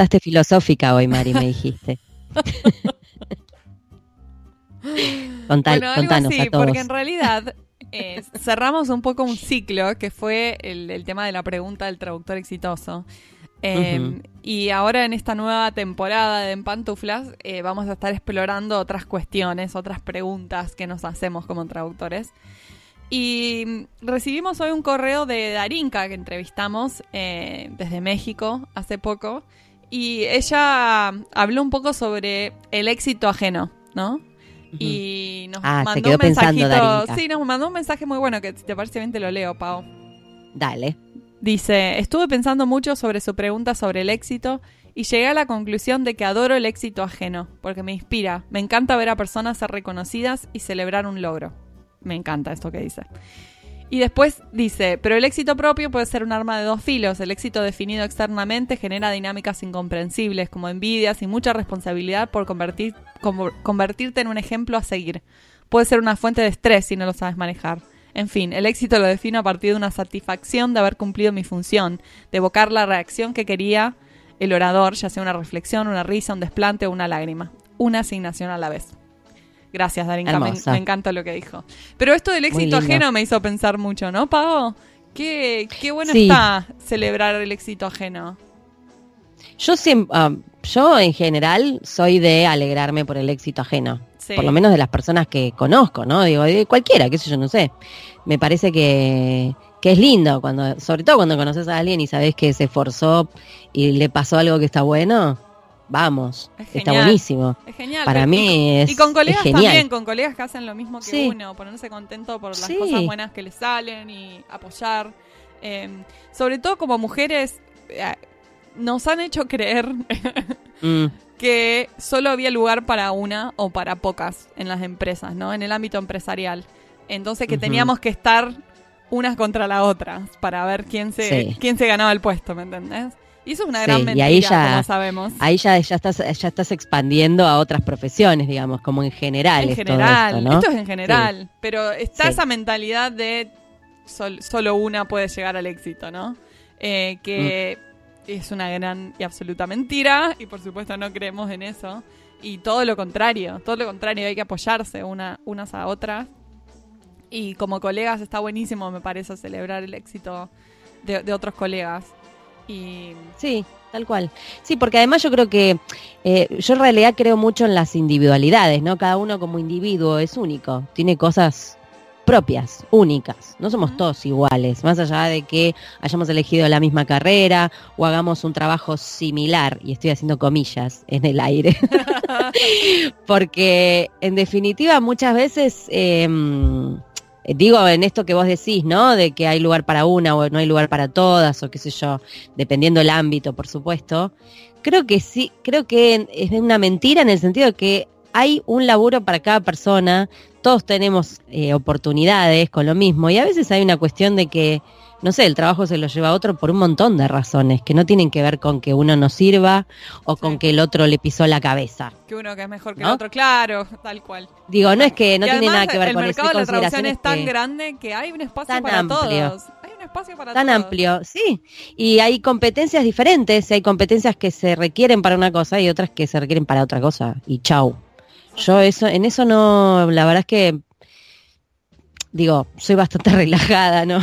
levantaste filosófica hoy, Mari, me dijiste. bueno, algo así, porque en realidad eh, cerramos un poco un ciclo que fue el, tema de la pregunta del traductor exitoso. Em, y ahora en esta nueva temporada de En Pantuflas eh, vamos a estar explorando otras cuestiones, otras preguntas que nos hacemos como traductores. Y recibimos hoy un correo de Darinka que entrevistamos eh, desde México hace poco. Y ella habló un poco sobre el éxito ajeno, ¿no? Y nos ah, mandó un mensajito. Sí, nos mandó un mensaje muy bueno que si te parece bien te lo leo, Pau. Dale. Dice, estuve pensando mucho sobre su pregunta sobre el éxito y llegué a la conclusión de que adoro el éxito ajeno, porque me inspira. Me encanta ver a personas ser reconocidas y celebrar un logro. Me encanta esto que dice. Y después dice, pero el éxito propio puede ser un arma de dos filos. El éxito definido externamente genera dinámicas incomprensibles como envidias y mucha responsabilidad por convertir, convertirte en un ejemplo a seguir. Puede ser una fuente de estrés si no lo sabes manejar. En fin, el éxito lo defino a partir de una satisfacción de haber cumplido mi función, de evocar la reacción que quería el orador, ya sea una reflexión, una risa, un desplante o una lágrima. Una asignación a la vez. Gracias, Darinka. Me, encanta lo que dijo. Pero esto del éxito ajeno me hizo pensar mucho, ¿no, Pago? Qué, qué bueno está celebrar el éxito ajeno. Yo, siempre, ah, yo en general soy de alegrarme por el éxito ajeno. Por lo menos de las personas que conozco, ¿no? Digo, de cualquiera, qué sé yo, no sé. Me parece que, que es lindo, cuando, sobre todo cuando conoces a alguien y sabes que se esforzó y le pasó algo que está bueno vamos, está buenísimo. Es genial. Para mí es. Y con colegas también, con colegas que hacen lo mismo que uno, ponerse contento por las cosas buenas que le salen y apoyar. Em, sobre todo como mujeres, eh, nos han hecho creer mm. que solo había lugar para una o para pocas en las empresas, ¿no? En el ámbito empresarial. Entonces que teníamos que estar unas contra la otra para ver quién se, quién se ganaba el puesto, ¿me entendés? Y eso es una gran mentira, ahí ya, como sabemos. Ahí ya, ya, estás, ya estás expandiendo a otras profesiones, digamos, como en general. En general, esto, es en general. Pero está esa mentalidad de solo una puede llegar al éxito, ¿no? Eh, que mm. es una gran y absoluta mentira y por supuesto no creemos en eso. Y todo lo contrario, todo lo contrario, hay que apoyarse una, unas a otras. Y como colegas está buenísimo, me parece, celebrar el éxito de otros colegas. Sí, tal cual. Sí, porque además yo creo que eh, yo en realidad creo mucho en las individualidades, ¿no? Cada uno como individuo es único, tiene cosas propias, únicas. No somos todos iguales, más allá de que hayamos elegido la misma carrera o hagamos un trabajo similar, y estoy haciendo comillas en el aire, porque en definitiva muchas veces... Em, eh, digo en esto que vos decís, ¿no? De que hay lugar para una o no hay lugar para todas o qué sé yo, dependiendo del ámbito, por supuesto. Creo que sí, creo que es una mentira en el sentido de que hay un laburo para cada persona, todos tenemos eh, oportunidades con lo mismo y a veces hay una cuestión de que no sé, el trabajo se lo lleva a otro por un montón de razones que no tienen que ver con que uno no sirva o con que el otro le pisó la cabeza. Que uno que es mejor que el otro, claro, tal cual. Digo, no es que no tiene nada que ver con eso. El mercado de la traducción es tan grande que hay un espacio para todos. Hay un espacio para tan amplio, sí. Y hay competencias diferentes, hay competencias que se requieren para una cosa y otras que se requieren para otra cosa. Y chau. Yo eso, en eso no, la verdad es que digo, soy bastante relajada, ¿no?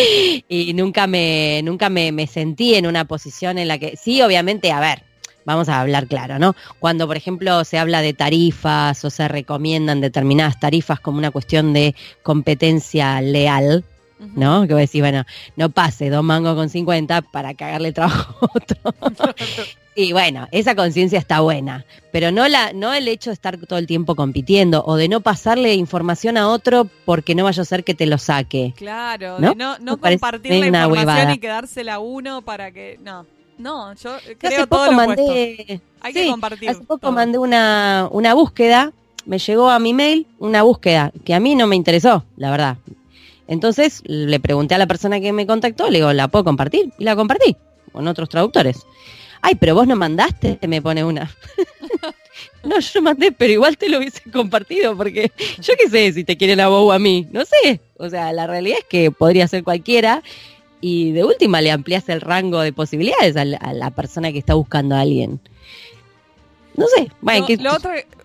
y nunca me, nunca me, me, sentí en una posición en la que, sí, obviamente, a ver, vamos a hablar claro, ¿no? Cuando, por ejemplo, se habla de tarifas o se recomiendan determinadas tarifas como una cuestión de competencia leal, ¿no? Que voy a decir, bueno, no pase dos mangos con 50 para cagarle trabajo a otro. y bueno, esa conciencia está buena, pero no, la, no el hecho de estar todo el tiempo compitiendo o de no pasarle información a otro porque no vaya a ser que te lo saque. Claro, ¿no? de no, no compartir la información y quedársela a uno para que... No. No, yo creo hace todo mandé, Hay que compartir. Hace poco mandé una, una búsqueda, me llegó a mi mail una búsqueda que a mí no me interesó, la verdad. Entonces le pregunté a la persona que me contactó, le digo, ¿la puedo compartir? Y la compartí con otros traductores. Ay, pero vos no mandaste, me pone una. no, yo mandé, pero igual te lo hubiese compartido, porque yo qué sé si te quiere la vos a mí, no sé. O sea, la realidad es que podría ser cualquiera. y de última le amplias el rango de posibilidades a la, persona que está buscando a alguien. No sé. Bueno,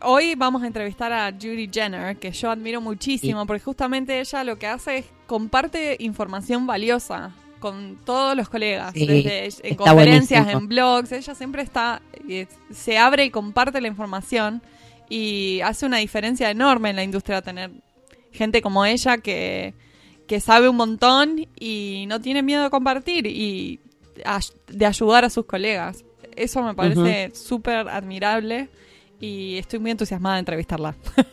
hoy vamos a entrevistar a Judy Jenner, que yo admiro muchísimo, porque justamente ella lo que hace es comparte información valiosa con todos los colegas, desde en conferencias, en blogs, ella siempre está, eh, se abre y comparte la información y hace una diferencia enorme en la industria tener gente como ella que, que sabe un montón y no tiene miedo de compartir y de ayudar a sus colegas. Eso me parece súper admirable y estoy muy entusiasmada de entrevistarla.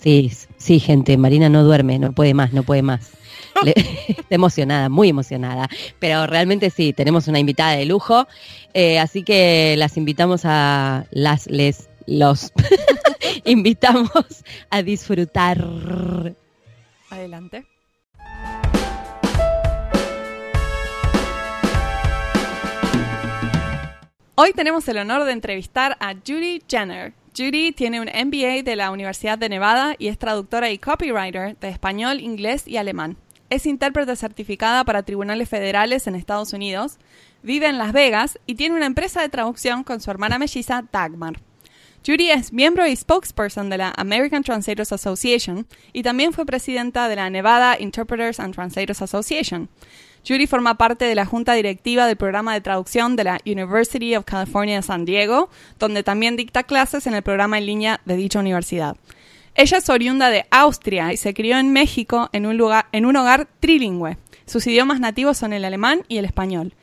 Sí, sí, gente, Marina no duerme, no puede más, no puede más. está emocionada, muy emocionada. Pero realmente sí, tenemos una invitada de lujo. Eh, así que las invitamos a las, les, los invitamos a disfrutar. Adelante. Hoy tenemos el honor de entrevistar a Judy Jenner. Judy tiene un MBA de la Universidad de Nevada y es traductora y copywriter de español, inglés y alemán. Es intérprete certificada para tribunales federales en Estados Unidos, vive en Las Vegas y tiene una empresa de traducción con su hermana melliza Dagmar. Judy es miembro y spokesperson de la American Translators Association y también fue presidenta de la Nevada Interpreters and Translators Association. Judy forma parte de la junta directiva del programa de traducción de la University of California San Diego, donde también dicta clases en el programa en línea de dicha universidad. Ella es oriunda de Austria y se crió en México en un, lugar, en un hogar trilingüe. Sus idiomas nativos son el alemán y el español.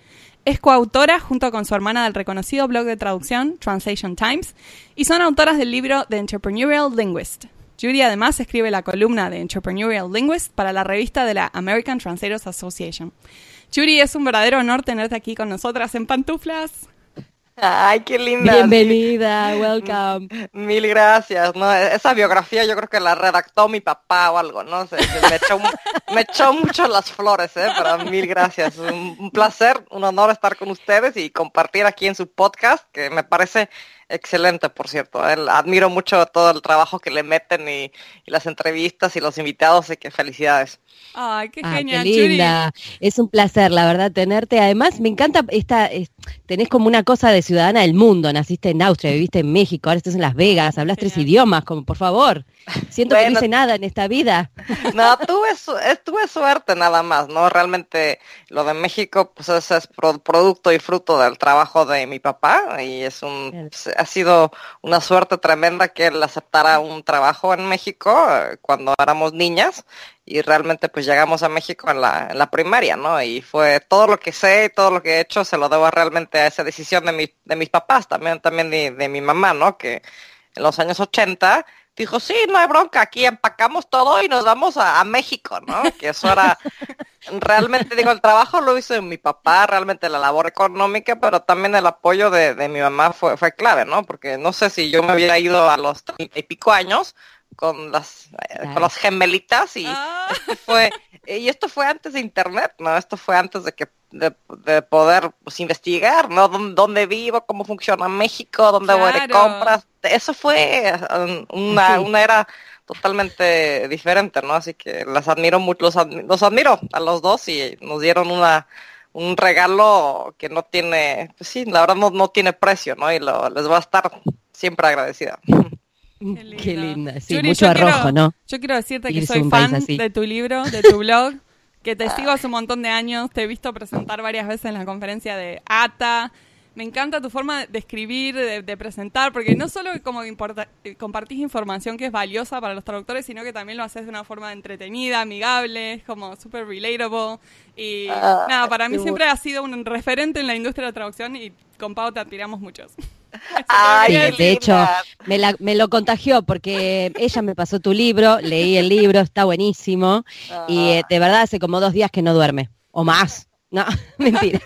Es coautora junto con su hermana del reconocido blog de traducción Translation Times y son autoras del libro The Entrepreneurial Linguist. Judy además escribe la columna de Entrepreneurial Linguist para la revista de la American Translators Association. Judy, es un verdadero honor tenerte aquí con nosotras en pantuflas. Ay, qué linda. Bienvenida, welcome. Mil gracias, ¿no? Esa biografía yo creo que la redactó mi papá o algo, ¿no? me, echó, mucho las flores, ¿eh? Pero mil gracias. Un, un placer, un honor estar con ustedes y compartir aquí en su podcast, que me parece excelente, por cierto. admiro mucho todo el trabajo que le meten y, las entrevistas y los invitados, y que felicidades. Ay, qué ah, genial. Qué linda. Es un placer, la verdad, tenerte. Además, me encanta esta, tenés como una cosa de ciudadana del mundo. Naciste en Austria, viviste en México, ahora estás en Las Vegas, hablas tres idiomas, como por favor. Siento que no hice nada en esta vida. No, tuve, tuve suerte nada más, ¿no? Realmente lo de México, pues es producto y fruto del trabajo de mi papá y es un, ha sido una suerte tremenda que él aceptara un trabajo en México eh, cuando éramos niñas y realmente pues llegamos a México en la, en la primaria, ¿no? Y fue todo lo que sé y todo lo que he hecho se lo debo realmente a esa decisión de, mi, de mis papás, también, también de, de mi mamá, ¿no? Que en los años 80 dijo, sí, no hay bronca, aquí empacamos todo y nos vamos a, México, ¿no? Que eso era, realmente digo, el trabajo lo hizo mi papá, realmente la labor económica, pero también el apoyo de, mi mamá fue, fue clave, ¿no? Porque no sé si yo me hubiera ido a los treinta y pico años con las, eh, con las gemelitas y ah. fue, y esto fue antes de internet, ¿no? Esto fue antes de que de, poder pues, investigar, ¿no? ¿Dónde, vivo? ¿Cómo funciona México? ¿Dónde voy de compras? Eso fue um, una, una era totalmente diferente, ¿no? Así que las admiro mucho, los, admiro a los dos y nos dieron una un regalo que no tiene, pues sí, la verdad no, no tiene precio, ¿no? Y lo, les va a estar siempre agradecida. Qué, linda, sí, mucho arrojo, ¿no? Yo quiero decirte que soy fan de tu libro, de tu blog que te sigo hace un montón de años, te he visto presentar varias veces en la conferencia de ATA. Me encanta tu forma de escribir, de, presentar, porque no solo como compartís información que es valiosa para los traductores, sino que también lo haces de una forma entretenida, amigable, es como súper relatable. Y ah, nada, para mí siempre ha sido un referente en la industria de la traducción y con Pau te admiramos muchos. De hecho, me, me, lo contagió porque ella me pasó tu libro, leí el libro, está buenísimo. Y eh, de verdad hace como dos días que no duerme, o más. No, mentira.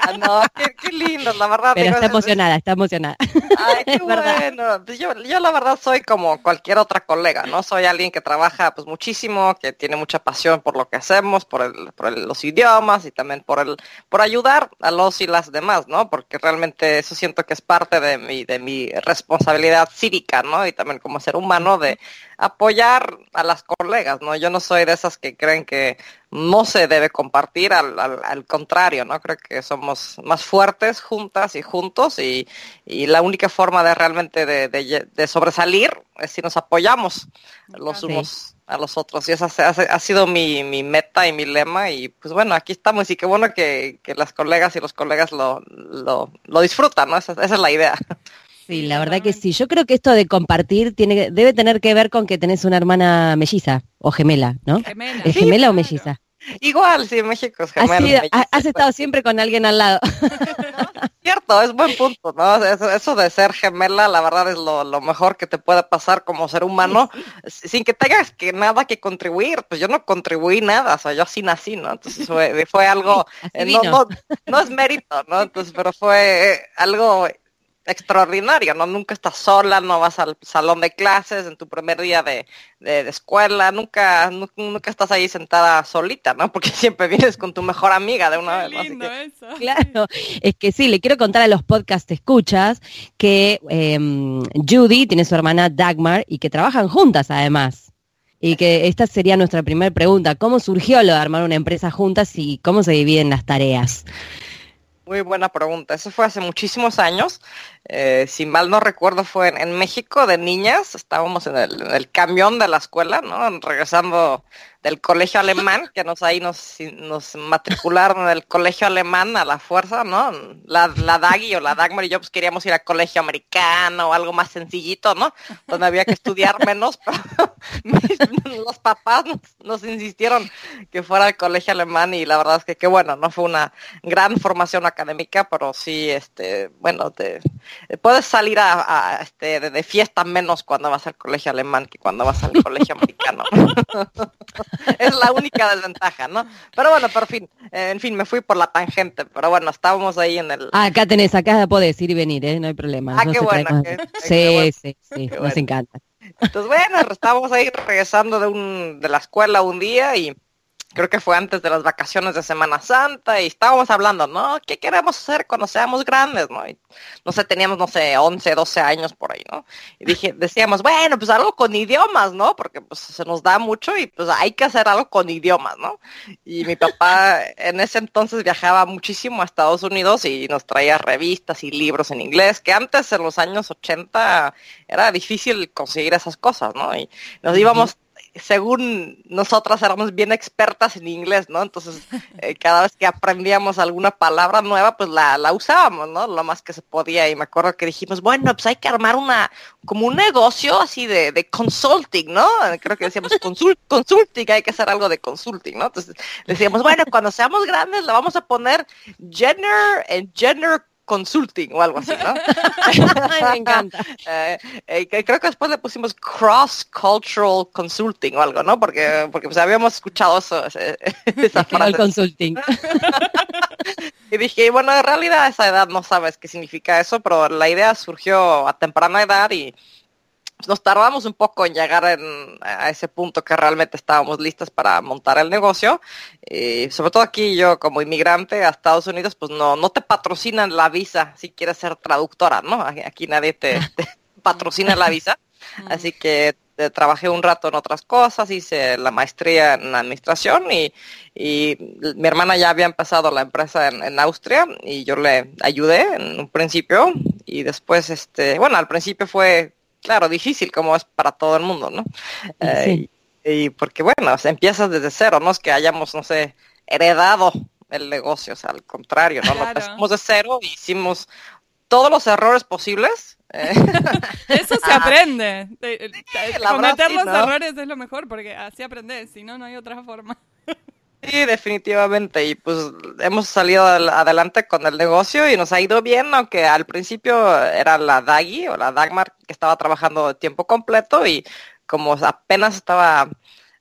Ah, no, qué, lindo, la verdad. Pero está emocionada, está emocionada. Ay, qué bueno. Yo, yo la verdad soy como cualquier otra colega, ¿no? Soy alguien que trabaja pues muchísimo, que tiene mucha pasión por lo que hacemos, por, el, por los idiomas y también por el, por ayudar a los y las demás, ¿no? Porque realmente eso siento que es parte de mi, de mi responsabilidad cívica, ¿no? Y también como ser humano de apoyar a las colegas, ¿no? Yo no soy de esas que creen que no se debe compartir, al, al, contrario, ¿no? Creo que somos más fuertes juntas y juntos y, y la única forma de realmente de, de, sobresalir es si nos apoyamos los unos a los otros. Y esa ha, sido mi, mi, meta y mi lema. Y pues bueno, aquí estamos y qué bueno que, que las colegas y los colegas lo, lo, lo disfrutan, ¿no? Esa, esa, es la idea. Sí, la verdad que sí. Yo creo que esto de compartir tiene debe tener que ver con que tenés una hermana melliza o gemela, ¿no? Gemela. ¿Es gemela o melliza? Igual, sí, México es gemela. has estado siempre con alguien al lado. cierto, es buen punto, ¿no? Eso, de ser gemela, la verdad es lo, lo, mejor que te puede pasar como ser humano, sin que tengas que nada que contribuir. Pues yo no contribuí nada, o sea, yo así nací, ¿no? Entonces fue, fue algo, eh, no, no, no, es mérito, ¿no? Entonces, pero fue algo extraordinario, ¿no? Nunca estás sola, no vas al salón de clases en tu primer día de, de, escuela, nunca, nunca estás ahí sentada solita, ¿no? Porque siempre vienes con tu mejor amiga de una vez. Lindo eso. Claro, es que sí, le quiero contar a los podcast escuchas que em, Judy tiene su hermana Dagmar y que trabajan juntas además. Y que esta sería nuestra primera pregunta, ¿cómo surgió lo de armar una empresa juntas y cómo se dividen las tareas? Muy buena pregunta. Eso fue hace muchísimos años. Eh, si mal no recuerdo, fue en, México de niñas. Estábamos en el, en el, camión de la escuela, ¿no? Regresando del colegio alemán, que nos ahí nos, nos matricularon en el colegio alemán a la fuerza, ¿no? La, la Daggy o la Dagmar y yo pues queríamos ir al colegio americano o algo más sencillito, ¿no? Donde había que estudiar menos, pero los papás nos, insistieron que fuera al colegio alemán y la verdad es que qué bueno, no fue una gran formación académica, pero sí, este, bueno, te, puedes salir a, este, de, de fiesta menos cuando vas al colegio alemán que cuando vas al colegio americano. es la única desventaja, ¿no? Pero bueno, por fin, eh, en fin, me fui por la tangente, pero bueno, estábamos ahí en el... Acá tenés, acá podés ir y venir, ¿eh? No hay problema. Ah, qué, bueno, sí, sí, sí, nos encanta. Entonces, bueno, estábamos ahí regresando de, un, de la escuela un día y creo que fue antes de las vacaciones de Semana Santa y estábamos hablando, ¿no? ¿Qué queremos hacer cuando seamos grandes, no? Y, no sé, teníamos, no sé, 11, 12 años por ahí, ¿no? Y dije, decíamos, bueno, pues algo con idiomas, ¿no? Porque pues se nos da mucho y pues hay que hacer algo con idiomas, ¿no? Y mi papá en ese entonces viajaba muchísimo a Estados Unidos y nos traía revistas y libros en inglés, que antes en los años 80 era difícil conseguir esas cosas, ¿no? Y nos íbamos según nosotras éramos bien expertas en inglés, ¿no? Entonces, eh, cada vez que aprendíamos alguna palabra nueva, pues la, la, usábamos, ¿no? Lo más que se podía. Y me acuerdo que dijimos, bueno, pues hay que armar una, como un negocio así de, de consulting, ¿no? Creo que decíamos consult, consulting, hay que hacer algo de consulting, ¿no? Entonces, decíamos, bueno, cuando seamos grandes le vamos a poner gender and gender consulting o algo así, ¿no? me encanta. Eh, eh, creo que después le pusimos cross cultural consulting o algo, ¿no? Porque porque pues habíamos escuchado eso esa frase. consulting. y dije, bueno, en realidad a esa edad no sabes qué significa eso, pero la idea surgió a temprana edad y nos tardamos un poco en llegar a ese punto que realmente estábamos listas para montar el negocio. Y sobre todo aquí yo como inmigrante a Estados Unidos, pues no, no te patrocinan la visa si quieres ser traductora, ¿no? Aquí nadie te, patrocina la visa. Así que eh, trabajé un rato en otras cosas, hice la maestría en administración y, y mi hermana ya había empezado la empresa en, en, Austria y yo le ayudé en un principio y después, este, bueno, al principio fue claro, difícil como es para todo el mundo, ¿no? Eh, y, porque, bueno, empiezas desde cero, no es que hayamos, no sé, heredado el negocio, o sea, al contrario, ¿no? Lo empezamos de cero, hicimos todos los errores posibles. Eh. Eso se aprende. Cometer los errores es lo mejor, porque así aprendes, si no, no hay otra forma. Sí, definitivamente. Y pues hemos salido adelante con el negocio y nos ha ido bien, aunque al principio era la Daggy o la Dagmar que estaba trabajando tiempo completo y como apenas estaba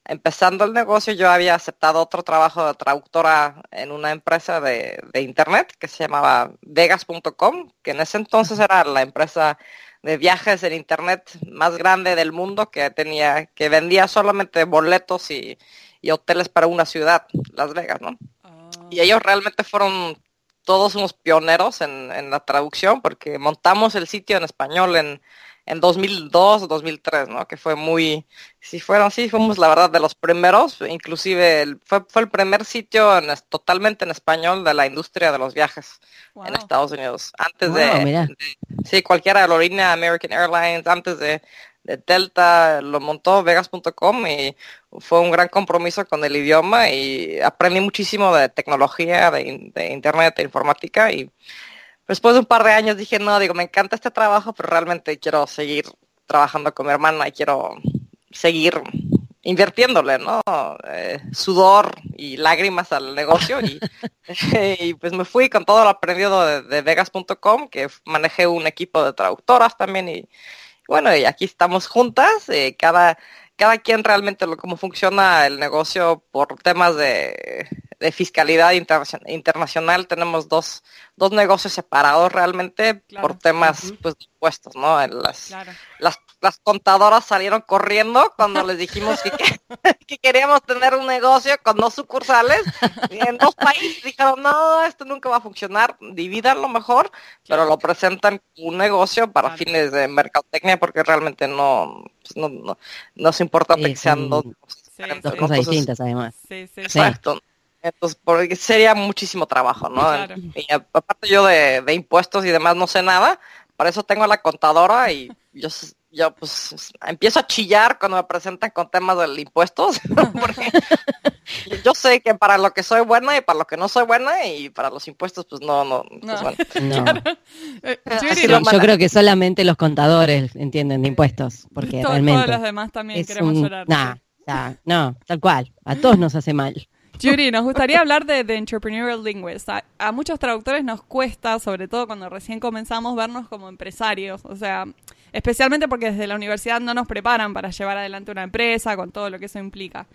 empezando el negocio, yo había aceptado otro trabajo de traductora en una empresa de, de internet que se llamaba Vegas.com, que en ese entonces era la empresa de viajes en internet más grande del mundo que tenía, que vendía solamente boletos y y hoteles para una ciudad, Las Vegas, ¿no? Ah. Y ellos realmente fueron todos unos pioneros en, en, la traducción porque montamos el sitio en español en, en 2002 2003, ¿no? Que fue muy, sí fueron, sí fuimos la verdad de los primeros, inclusive fue, fue el primer sitio totalmente en español de la industria de los viajes en Estados Unidos. Antes de, sí, cualquier aerolínea, American Airlines, antes de, de Delta, lo montó Vegas.com y fue un gran compromiso con el idioma y aprendí muchísimo de tecnología, de, de internet, de informática y después de un par de años dije, no, digo, me encanta este trabajo, pero realmente quiero seguir trabajando con mi hermana y quiero seguir invirtiéndole, ¿no? Eh, sudor y lágrimas al negocio y, y, pues me fui con todo lo aprendido de, de Vegas.com, que manejé un equipo de traductoras también y bueno, y aquí estamos juntas, eh, cada, cada quien realmente lo, cómo funciona el negocio por temas de, de fiscalidad internacional. Tenemos dos, dos negocios separados realmente por temas pues, de impuestos, ¿no? Las, las las contadoras salieron corriendo cuando les dijimos que, que, queríamos tener un negocio con dos sucursales y en dos países. Dijeron no esto nunca va a funcionar divídanlo mejor pero lo presentan un negocio para fines de mercadotecnia porque realmente no pues, no, no, nos importa que sean dos, cosas distintas además. Exacto. Entonces porque sería muchísimo trabajo no y aparte yo de, de impuestos y demás no sé nada para eso tengo la contadora y yo yo pues empiezo a chillar cuando me presentan con temas del impuestos, porque yo sé que para lo que soy buena y para lo que no soy buena y para los impuestos pues no, no, pues, bueno. Eh, yo creo que solamente los contadores entienden de impuestos, porque realmente todos los demás también queremos llorar. no, tal cual, a todos nos hace mal. Yuri, nos gustaría hablar de, de Entrepreneurial Linguist. a, muchos traductores nos cuesta, sobre todo cuando recién comenzamos, vernos como empresarios. O sea, especialmente porque desde la universidad no nos preparan para llevar adelante una empresa con todo lo que eso implica.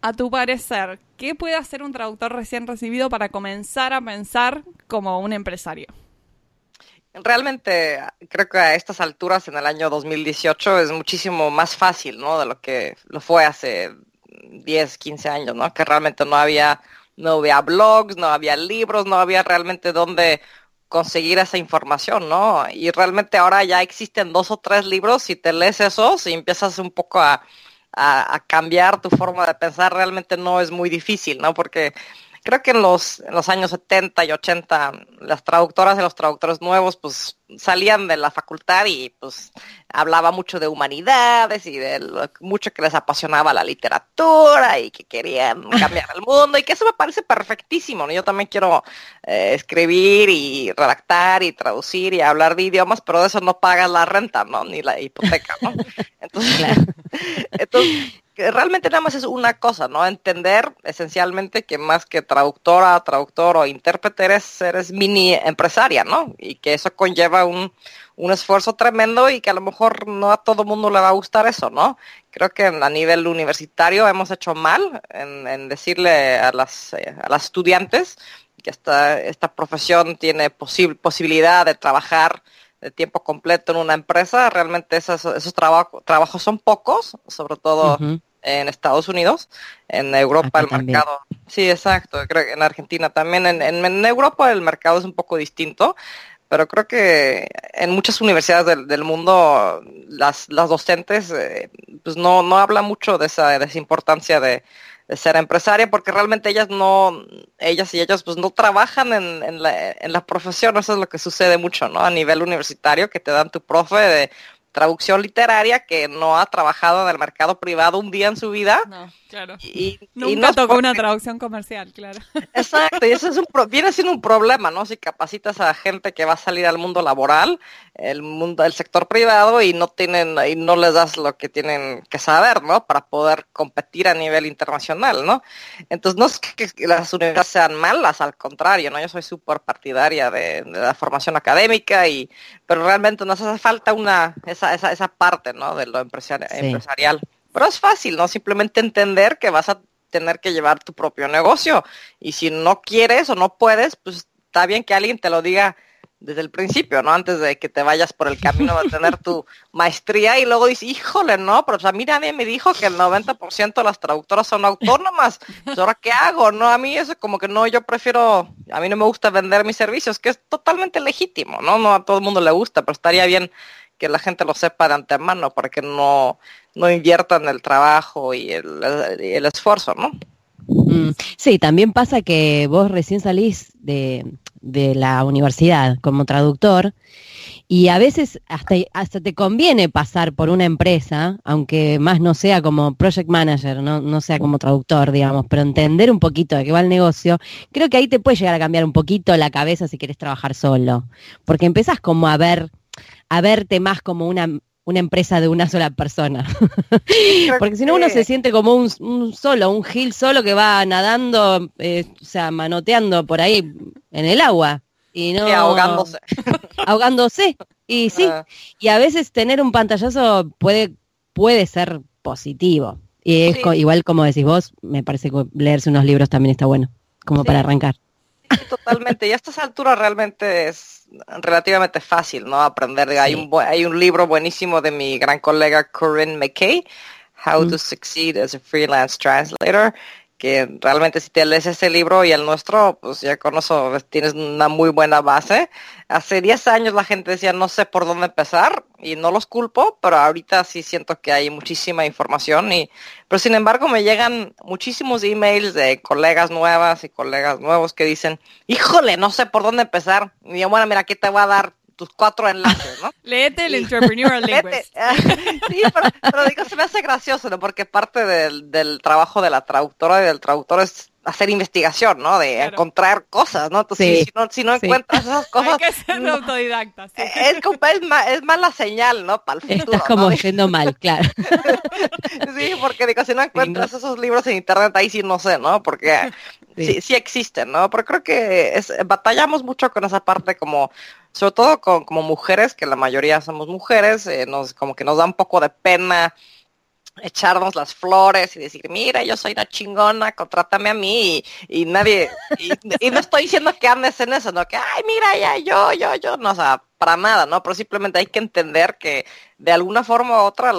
A tu parecer, ¿qué puede hacer un traductor recién recibido para comenzar a pensar como un empresario? Realmente creo que a estas alturas en el año 2018 es muchísimo más fácil, ¿no? De lo que lo fue hace 10, 15 años, ¿no? Que realmente no había no había blogs, no había libros, no había realmente dónde conseguir esa información, ¿no? Y realmente ahora ya existen dos o tres libros, si te lees esos y empiezas un poco a, a, a cambiar tu forma de pensar, realmente no es muy difícil, ¿no? Porque creo que en los, en los años 70 y 80 las traductoras y los traductores nuevos pues salían de la facultad y pues hablaba mucho de humanidades y de lo, mucho que les apasionaba la literatura y que querían cambiar el mundo y que eso me parece perfectísimo, ¿no? Yo también quiero eh, escribir y redactar y traducir y hablar de idiomas, pero de eso no pagas la renta, ¿no? Ni la hipoteca, ¿no? Entonces, entonces realmente nada más es una cosa, ¿no? Entender esencialmente que más que traductora, traductor o intérprete eres, eres mini empresaria, ¿no? Y que eso conlleva un, un esfuerzo tremendo y que a lo mejor no a todo mundo le va a gustar eso, ¿no? Creo que a nivel universitario hemos hecho mal en, en decirle a las, eh, a las estudiantes que esta, esta profesión tiene posibilidad de trabajar de tiempo completo en una empresa, realmente esos, esos trabajos son pocos, sobre todo en Estados Unidos, en Europa el mercado, sí, exacto, creo que en Argentina también, en, en, Europa el mercado es un poco distinto, pero creo que en muchas universidades del, del mundo las, las docentes eh, pues no, no hablan mucho de esa, de esa importancia de, de ser empresaria porque realmente ellas no, ellas y ellos pues no trabajan en, en, la, en la profesión, eso es lo que sucede mucho, ¿no? A nivel universitario, que te dan tu profe de traducción literaria que no ha trabajado en el mercado privado un día en su vida. No, claro. Y, Nunca no tocó una traducción comercial, claro. Exacto, y eso es un viene siendo un problema, ¿no? Si capacitas a gente que va a salir al mundo laboral, el mundo del sector privado y no tienen y no les das lo que tienen que saber, ¿no? Para poder competir a nivel internacional, ¿no? Entonces no es que, las universidades sean malas, al contrario, ¿no? Yo soy súper partidaria de, de, la formación académica y pero realmente nos hace falta una esa, esa, esa parte, ¿no? De lo empresarial, sí. empresarial. Pero es fácil, ¿no? Simplemente entender que vas a tener que llevar tu propio negocio y si no quieres o no puedes, pues está bien que alguien te lo diga desde el principio, ¿no? Antes de que te vayas por el camino de tener tu maestría y luego dices, híjole, no, pero pues a mí nadie me dijo que el 90% de las traductoras son autónomas, pues ahora qué hago, ¿no? A mí eso como que no, yo prefiero, a mí no me gusta vender mis servicios, que es totalmente legítimo, ¿no? No a todo el mundo le gusta, pero estaría bien que la gente lo sepa de antemano para que no, no inviertan el trabajo y el, el esfuerzo, ¿no? Mm, sí, también pasa que vos recién salís de, de la universidad como traductor y a veces hasta, hasta te conviene pasar por una empresa, aunque más no sea como project manager, no, no sea como traductor, digamos, pero entender un poquito de qué va el negocio, creo que ahí te puede llegar a cambiar un poquito la cabeza si quieres trabajar solo, porque empezás como a ver, a verte más como una, una empresa de una sola persona. Porque si no uno se siente como un, solo, un gil solo que va nadando, eh, o sea, manoteando por ahí en el agua. Y no... ahogándose. ahogándose. Y sí, ah. y a veces tener un pantallazo puede, puede ser positivo. Y es igual como decís vos, me parece que leerse unos libros también está bueno, como para arrancar. totalmente. Y a estas alturas realmente es relativamente fácil, ¿no? Aprender. Hay, un, hay un libro buenísimo de mi gran colega Corinne McKay, How to Succeed as a Freelance Translator, que realmente si te lees ese libro y el nuestro, pues ya con eso tienes una muy buena base. Hace 10 años la gente decía no sé por dónde empezar y no los culpo, pero ahorita sí siento que hay muchísima información y pero sin embargo me llegan muchísimos emails de colegas nuevas y colegas nuevos que dicen, "Híjole, no sé por dónde empezar." Y yo, bueno, mira, aquí te voy a dar tus cuatro enlaces, ¿no? Léete el Entrepreneurial Linguist. sí, pero, digo, se me hace gracioso, ¿no? Porque parte del, del trabajo de la traductora y del traductor es hacer investigación, ¿no? De encontrar cosas, ¿no? Entonces, si, no, si no encuentras esas cosas... Hay que ser autodidacta. Sí. Es, es, mala señal, ¿no? Para el futuro. Estás como yendo mal, claro. sí, porque digo, si no encuentras esos libros en internet, ahí sí no sé, ¿no? Porque sí, sí, existen, ¿no? Pero creo que es, batallamos mucho con esa parte como sobre todo con, como mujeres, que la mayoría somos mujeres, eh, nos, como que nos da un poco de pena echarnos las flores y decir, mira, yo soy la chingona, contrátame a mí y, nadie, y, no estoy diciendo que andes en eso, no que, ay, mira, ya, yo, yo, yo, no, o sea, para nada, ¿no? Pero simplemente hay que entender que de alguna forma u otra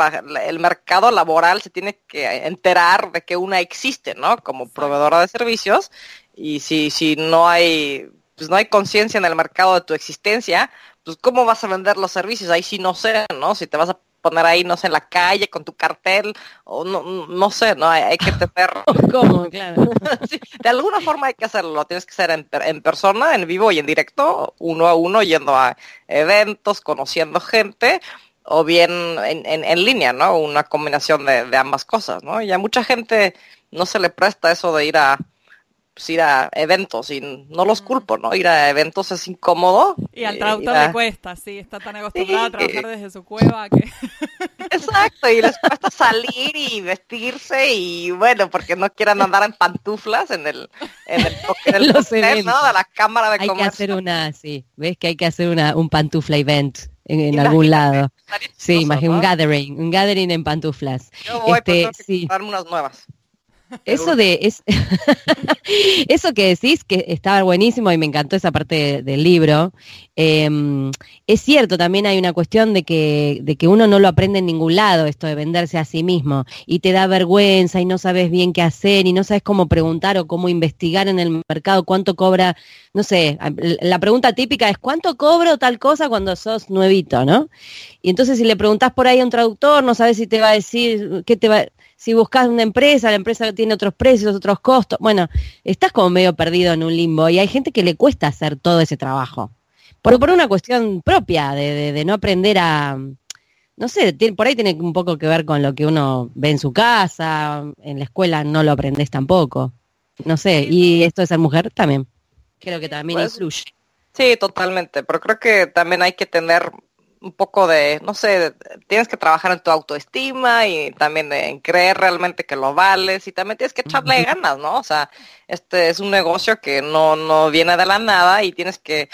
el mercado laboral se tiene que enterar de que una existe, ¿no? Como proveedora de servicios y si, si no hay pues no hay conciencia en el mercado de tu existencia, pues cómo vas a vender los servicios, ahí sí no sé, ¿no? Si te vas a poner ahí, no sé, en la calle con tu cartel, o no, no sé, ¿no? Hay, que tener... ¿Cómo? Claro. de alguna forma hay que hacerlo, tienes que ser en, en, persona, en vivo y en directo, uno a uno, yendo a eventos, conociendo gente, o bien en, en, en línea, ¿no? Una combinación de, de ambas cosas, ¿no? Y a mucha gente no se le presta eso de ir a pues, ir a eventos y no los culpo, ¿no? Ir a eventos es incómodo. Y al traductor le cuesta, sí, está tan acostumbrado a trabajar desde su cueva que... Exacto, y les cuesta salir y vestirse y bueno, porque no quieran andar en pantuflas en el, en el, en el ¿no? De la cámara de hay que hacer una, sí, ves que hay que hacer una, un pantufla event en, algún lado. Sí, imagínate, un gathering, un gathering en pantuflas. Yo voy, este, sí. unas nuevas. Eso de es, eso que decís que estaba buenísimo y me encantó esa parte del libro. Em, es cierto, también hay una cuestión de que, de que uno no lo aprende en ningún lado, esto de venderse a sí mismo, y te da vergüenza y no sabes bien qué hacer y no sabes cómo preguntar o cómo investigar en el mercado cuánto cobra, no sé, la pregunta típica es cuánto cobro tal cosa cuando sos nuevito, ¿no? Y entonces si le preguntás por ahí a un traductor, no sabes si te va a decir, qué te va si buscas una empresa, la empresa tiene otros precios, otros costos. Bueno, estás como medio perdido en un limbo y hay gente que le cuesta hacer todo ese trabajo. Por, por una cuestión propia de, de, no aprender a, no sé, por ahí tiene un poco que ver con lo que uno ve en su casa, en la escuela no lo aprendes tampoco. No sé, y esto de ser mujer también. Creo que también pues, influye. Sí, totalmente, pero creo que también hay que tener un poco de, no sé, tienes que trabajar en tu autoestima y también en creer realmente que lo vales y también tienes que echarle ganas, ¿no? O sea, este es un negocio que no, no viene de la nada y tienes que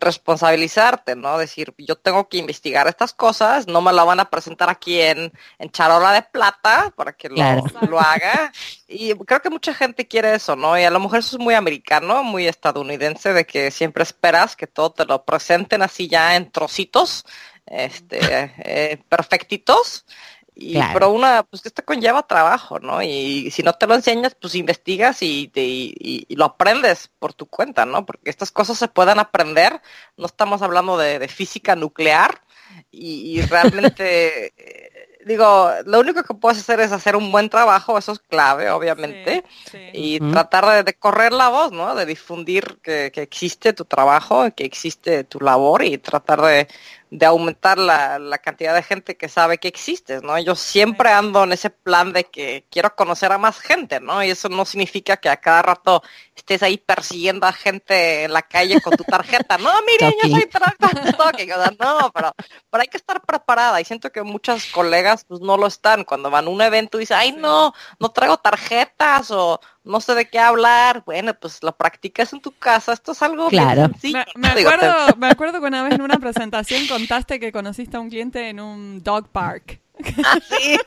responsabilizarte, ¿no? Decir, yo tengo que investigar estas cosas, no me la van a presentar aquí en, en charola de plata para que lo, lo, haga. Y creo que mucha gente quiere eso, ¿no? Y a lo mejor eso es muy americano, muy estadounidense, de que siempre esperas que todo te lo presenten así ya en trocitos, este, eh, perfectitos. Y, Pero una, pues esto conlleva trabajo, ¿no? Y si no te lo enseñas, pues investigas y, te, y, lo aprendes por tu cuenta, ¿no? Porque estas cosas se pueden aprender, no estamos hablando de, física nuclear, y, realmente, digo, lo único que puedes hacer es hacer un buen trabajo, eso es clave, obviamente, y tratar de, correr la voz, ¿no? De difundir que, que existe tu trabajo, que existe tu labor y tratar de, de aumentar la, la, cantidad de gente que sabe que existes, ¿no? Yo siempre ando en ese plan de que quiero conocer a más gente, ¿no? Y eso no significa que a cada rato estés ahí persiguiendo a gente en la calle con tu tarjeta. No, miren, yo soy talking. O sea, no, pero, pero hay que estar preparada. Y siento que muchas colegas pues no lo están. Cuando van a un evento y dicen, ay, no, no traigo tarjetas o no sé de qué hablar, bueno, pues lo practicas en tu casa, esto es algo claro. Me, me, acuerdo, me acuerdo que una vez en una presentación contaste que conociste a un cliente en un dog park. Ah, sí,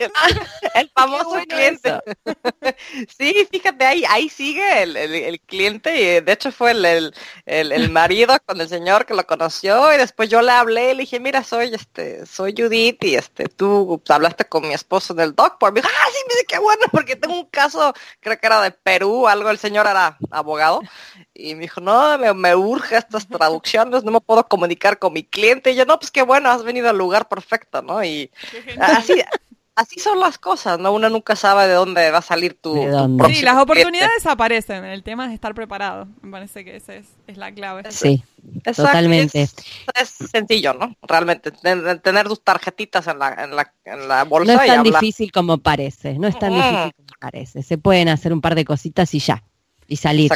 el famoso cliente. sí, fíjate, ahí, ahí sigue el, el, cliente y de hecho fue el, el, marido con el señor que lo conoció y después yo le hablé y le dije, mira, soy este, soy Judith y este, tú hablaste con mi esposo en el doc Me dijo, ah, sí, me dice, qué bueno, porque tengo un caso, creo que era de Perú, algo, el señor era abogado y me dijo, no, me, me, urge estas traducciones, no me puedo comunicar con mi cliente. Y yo, no, pues qué bueno, has venido al lugar perfecto, ¿no? Y así, así son las cosas, ¿no? Uno nunca sabe de dónde va a salir tu, Sí, las oportunidades aparecen, el tema es estar preparado. Me parece que esa es, es la clave. Sí, totalmente. Es, sencillo, ¿no? Realmente, tener tus tarjetitas en la, en la, en la bolsa. No es tan difícil como parece, no es tan difícil como parece. Se pueden hacer un par de cositas y ya, y salir.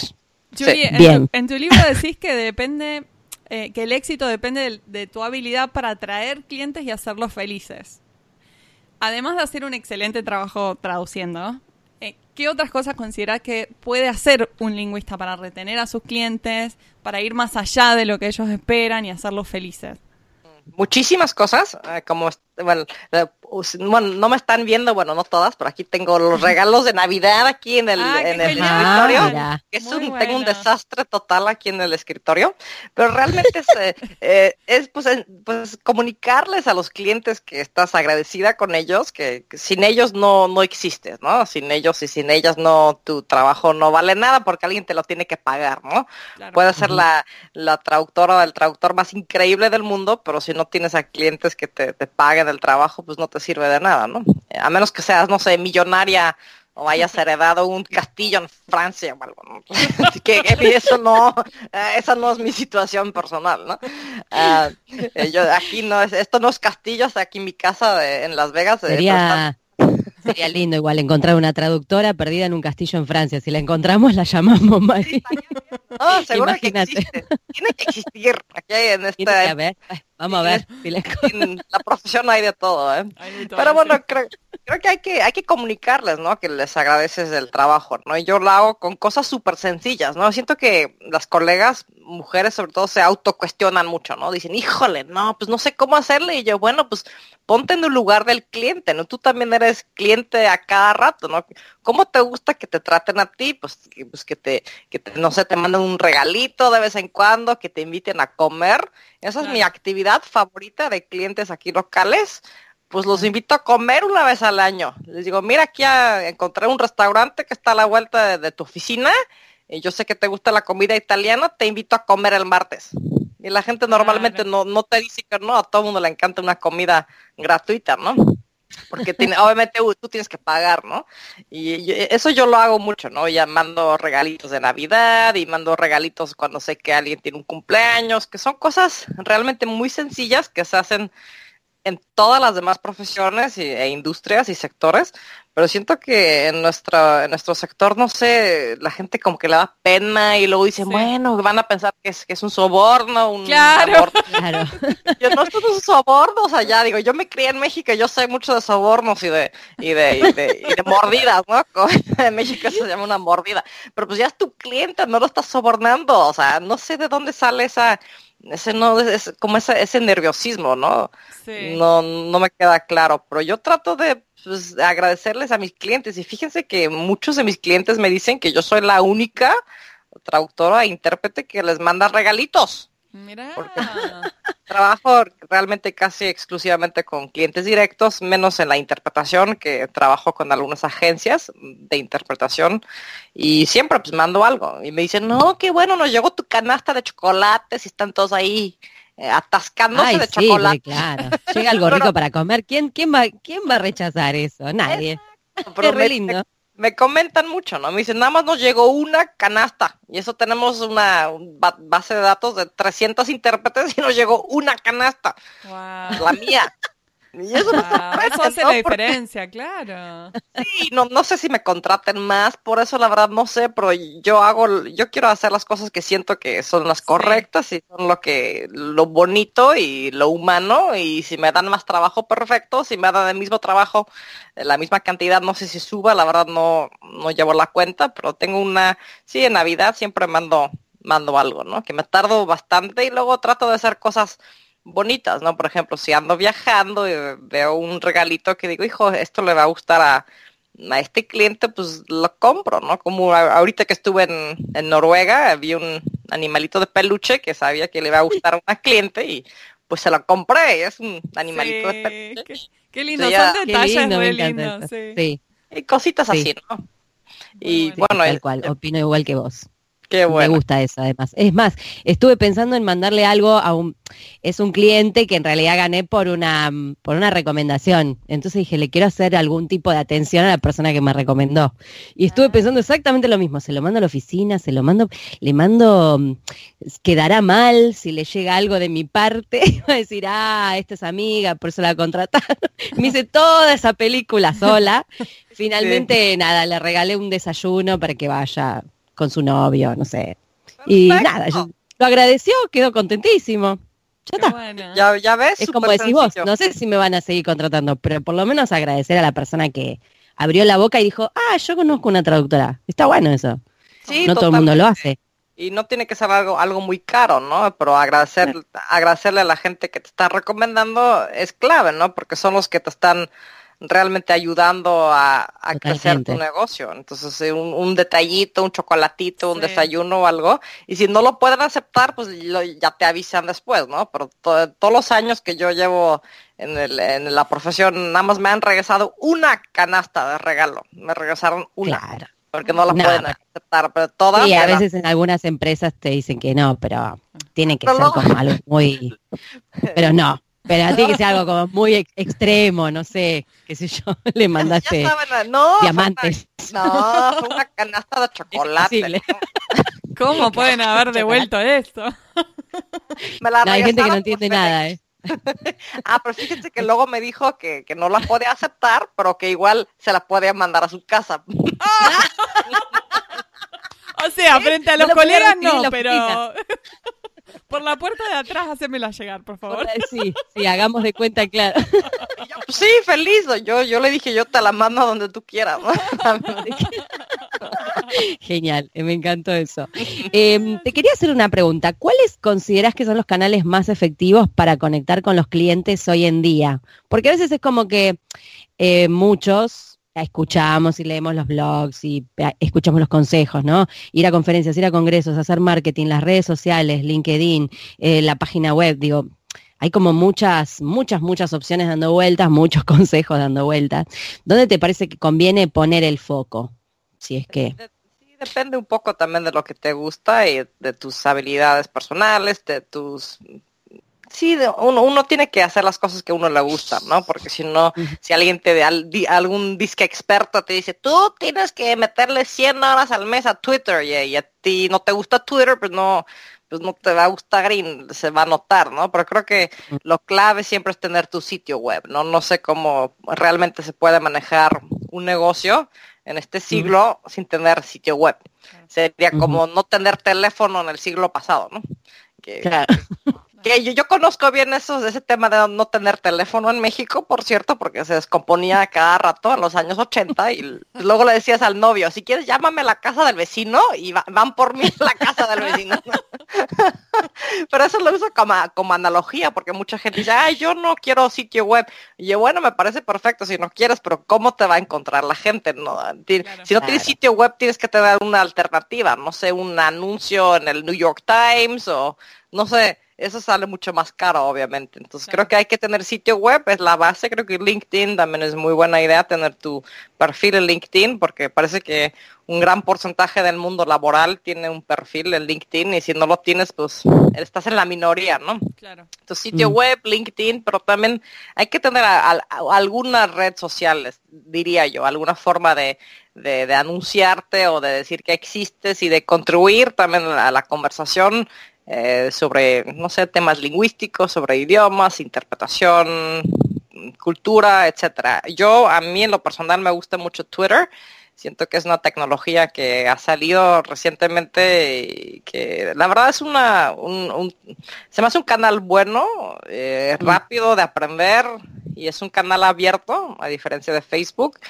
Julie, en, Tu, en, tu, libro decís que depende, eh, que el éxito depende de, tu habilidad para atraer clientes y hacerlos felices. Además de hacer un excelente trabajo traduciendo, eh, ¿qué otras cosas consideras que puede hacer un lingüista para retener a sus clientes, para ir más allá de lo que ellos esperan y hacerlos felices? Muchísimas cosas, eh, como bueno, bueno, no me están viendo, bueno, no todas, pero aquí tengo los regalos de Navidad aquí en el, ah, en el escritorio. Ah, es un, tengo un desastre total aquí en el escritorio, pero realmente es, eh, eh, es pues, pues, comunicarles a los clientes que estás agradecida con ellos, que, sin ellos no, no existes, ¿no? Sin ellos y sin ellas no, tu trabajo no vale nada porque alguien te lo tiene que pagar, ¿no? Puede ser la, la traductora o el traductor más increíble del mundo, pero si no tienes a clientes que te, te paguen el trabajo, pues no te sirve de nada, ¿no? A menos que seas, no sé, millonaria o hayas heredado un castillo en Francia o algo, ¿no? Así que eso no, eh, esa no es mi situación personal, ¿no? Ah, eh, yo aquí no es, esto no es castillos, aquí en mi casa de, en Las Vegas. Sería, sería lindo igual encontrar una traductora perdida en un castillo en Francia. Si la encontramos, la llamamos. Oh, seguro que existe. Tiene que existir aquí en esta... Vamos a ver. En la profesión hay de todo, ¿eh? Pero bueno, creo, creo, que hay que hay que comunicarles, ¿no? Que les agradeces el trabajo, ¿no? Y yo lo hago con cosas súper sencillas, ¿no? Siento que las colegas, mujeres sobre todo, se autocuestionan mucho, ¿no? Dicen, híjole, no, pues no sé cómo hacerle. Y yo, bueno, pues ponte en el lugar del cliente, ¿no? Tú también eres cliente a cada rato, ¿no? ¿Cómo te gusta que te traten a ti? Pues que, pues que te, que te, no sé, te manden un regalito de vez en cuando, que te inviten a comer. Esa es mi actividad favorita de clientes aquí locales. Pues los invito a comer una vez al año. Les digo, mira, aquí encontré un restaurante que está a la vuelta de, tu oficina. Y yo sé que te gusta la comida italiana, te invito a comer el martes. Y la gente normalmente no, no te dice que no, a todo el mundo le encanta una comida gratuita, ¿no? Porque obviamente tú tienes que pagar, ¿no? Y, eso yo lo hago mucho, ¿no? Ya mando regalitos de Navidad y mando regalitos cuando sé que alguien tiene un cumpleaños, que son cosas realmente muy sencillas que se hacen en todas las demás profesiones e industrias y sectores, pero siento que en nuestro, en nuestro sector, no sé, la gente como que le da pena y luego dicen, bueno, van a pensar que es, que es un soborno, un claro. claro. Yo no, esto no es un soborno, o sea, ya digo, yo me crié en México yo sé mucho de sobornos y de, y de, y de, y de mordidas, ¿no? En México se llama una mordida, pero pues ya es tu cliente, no lo estás sobornando, o sea, no sé de dónde sale esa ese no es como ese, ese nerviosismo, ¿no? No, no me queda claro, pero yo trato de pues, agradecerles a mis clientes y fíjense que muchos de mis clientes me dicen que yo soy la única traductora e intérprete que les manda regalitos. Mira. trabajo realmente casi exclusivamente con clientes directos, menos en la interpretación, que trabajo con algunas agencias de interpretación y siempre pues mando algo. Y me dicen, no, qué bueno, nos llegó tu canasta de chocolates y están todos ahí eh, atascándose Ay, de sí, chocolate. claro. Llega algo rico para comer. ¿Quién, quién, va, ¿Quién va a rechazar eso? Nadie. Es re lindo. Me comentan mucho, ¿no? Me dicen, nada más nos llegó una canasta. Y eso tenemos una ba- base de datos de 300 intérpretes y nos llegó una canasta, Wow. la mía. Y eso hace ¿no? la Porque diferencia, claro. sí, no, no sé si me contraten más, por eso la verdad no sé, pero yo hago, yo quiero hacer las cosas que siento que son las correctas y son lo que, lo bonito y lo humano. Y si me dan más trabajo, perfecto. Si me dan el mismo trabajo, eh, la misma cantidad, no sé si suba, la verdad no, no llevo la cuenta, pero tengo una, sí, en Navidad siempre mando, mando algo, ¿no? Que me tardo bastante y luego trato de hacer cosas bonitas, ¿no? Por ejemplo, si ando viajando y veo un regalito que digo, hijo, esto le va a gustar a, a este cliente, pues lo compro, ¿no? Como ahorita que estuve en, en Noruega, vi un animalito de peluche que sabía que le iba a gustar a una cliente y pues se lo compré, es un animalito de Sí, peluche. qué, qué lindo, son Qué detalles lindo, lindos. eso. Sí. Sí, Y cositas Sí. así, ¿no? Muy Y bueno. bueno, tal es- cual. Opino igual que vos. Qué bueno. Me gusta eso, además. Es más, estuve pensando en mandarle algo a un... Es un cliente que en realidad gané por una, por una recomendación. Entonces dije, le quiero hacer algún tipo de atención a la persona que me recomendó. Y estuve Ah. pensando exactamente lo mismo. Se lo mando a la oficina, se lo mando... Le mando... mm, Quedará mal si le llega algo de mi parte. Va a decir, ah, esta es amiga, por eso la contrataron. Me hice toda esa película sola. Finalmente, nada, le regalé un desayuno para que vaya con su novio, no sé. Y Perfecto. nada, yo- lo agradeció, quedó contentísimo. Ya está. bueno. Ya, ya ves, Es como decís vos, no sé si me van a seguir contratando, pero por lo menos agradecer a la persona que abrió la boca y dijo, ah, yo conozco una traductora. Está bueno eso. Sí, no todo el mundo lo hace. Y no tiene que ser algo, algo muy caro, ¿no? Pero agradecer, agradecerle a la gente que te está recomendando es clave, ¿no? Porque son los que te están realmente ayudando a, a crecer tu negocio. Entonces, eh, un, un detallito, un chocolatito, un Sí. desayuno o algo. Y si no lo pueden aceptar, pues lo- ya te avisan después, ¿no? Pero to- todos los años que yo llevo en, el- en la profesión, nada más me han regresado una canasta de regalo. Me regresaron una. Claro. Porque no la pueden aceptar, pero todas. Sí, a veces en algunas empresas te dicen que no, pero tiene que Pero ser no. como algo muy... Pero no, pero tiene que ser algo como muy ex- extremo, no sé, qué sé yo, le mandaste Ya saben, no, fue diamantes. una- no, fue una canasta de chocolate. ¿Cómo pueden haber devuelto esto? Me la No, hay gente que no entiende nada. ¿eh? Ah, pero fíjense que luego me dijo que, que no la puede aceptar, pero que igual se la puede mandar a su casa. O sea, frente a No los lo podía colegas no, pero por la puerta de atrás hacémela llegar, por favor. Sí, sí, hagamos de cuenta, claro. Yo, sí, feliz. Yo, yo le dije, yo te la mando a donde tú quieras. ¿no? Genial, eh, me encantó eso. Eh, te quería hacer una pregunta. ¿Cuáles consideras que son los canales más efectivos para conectar con los clientes hoy en día? Porque a veces es como que eh, muchos escuchamos y leemos los blogs y eh, escuchamos los consejos, ¿no? Ir a conferencias, ir a congresos, hacer marketing, las redes sociales, LinkedIn, eh, la página web, digo, hay como muchas, muchas, muchas opciones dando vueltas, muchos consejos dando vueltas. ¿Dónde te parece que conviene poner el foco? Si es que... Sí, depende un poco también de lo que te gusta y de tus habilidades personales, de tus... Sí, de- uno, uno tiene que hacer las cosas que a uno le gustan, ¿no? Porque si no, si alguien te al- di- algún disque experto te dice, tú tienes que meterle 100 horas al mes a Twitter y, y a ti no te gusta Twitter, pues no, pues no te va a gustar y se va a notar, ¿no? Pero creo que lo clave siempre es tener tu sitio web, ¿no? No sé cómo realmente se puede manejar un negocio en este siglo sin tener sitio web. Sería como no tener teléfono en el siglo pasado, ¿no? Que, Claro. Que yo, yo conozco bien eso, ese tema de no tener teléfono en México, por cierto, porque se descomponía cada rato en los años 80 y luego le decías al novio, si quieres llámame a la casa del vecino y va- van por mí a la casa del vecino. Pero eso lo uso como, como analogía, porque mucha gente dice, ay, yo no quiero sitio web. Y yo, bueno, me parece perfecto si no quieres, pero ¿cómo te va a encontrar la gente? No, Claro. si no tienes Claro. sitio web, tienes que tener una alternativa, no sé, un anuncio en el New York Times o, no sé, eso sale mucho más caro, obviamente. Entonces creo que hay que tener sitio web, es la base. Creo que LinkedIn también es muy buena idea tener tu perfil en LinkedIn, porque parece que un gran porcentaje del mundo laboral tiene un perfil en LinkedIn y si no lo tienes, pues estás en la minoría, ¿no? Claro. Tu sitio mm. web, LinkedIn, pero también hay que tener alguna red social, diría yo, alguna forma de, de, anunciarte o de decir que existes y de contribuir también a la conversación eh, sobre, no sé, temas lingüísticos, sobre idiomas, interpretación, cultura, etcétera. Yo, a mí en lo personal me gusta mucho Twitter. Siento que es una tecnología que ha salido recientemente y que la verdad es una, un, se me hace un canal bueno, eh, mm. rápido de aprender y es un canal abierto, a diferencia de Facebook.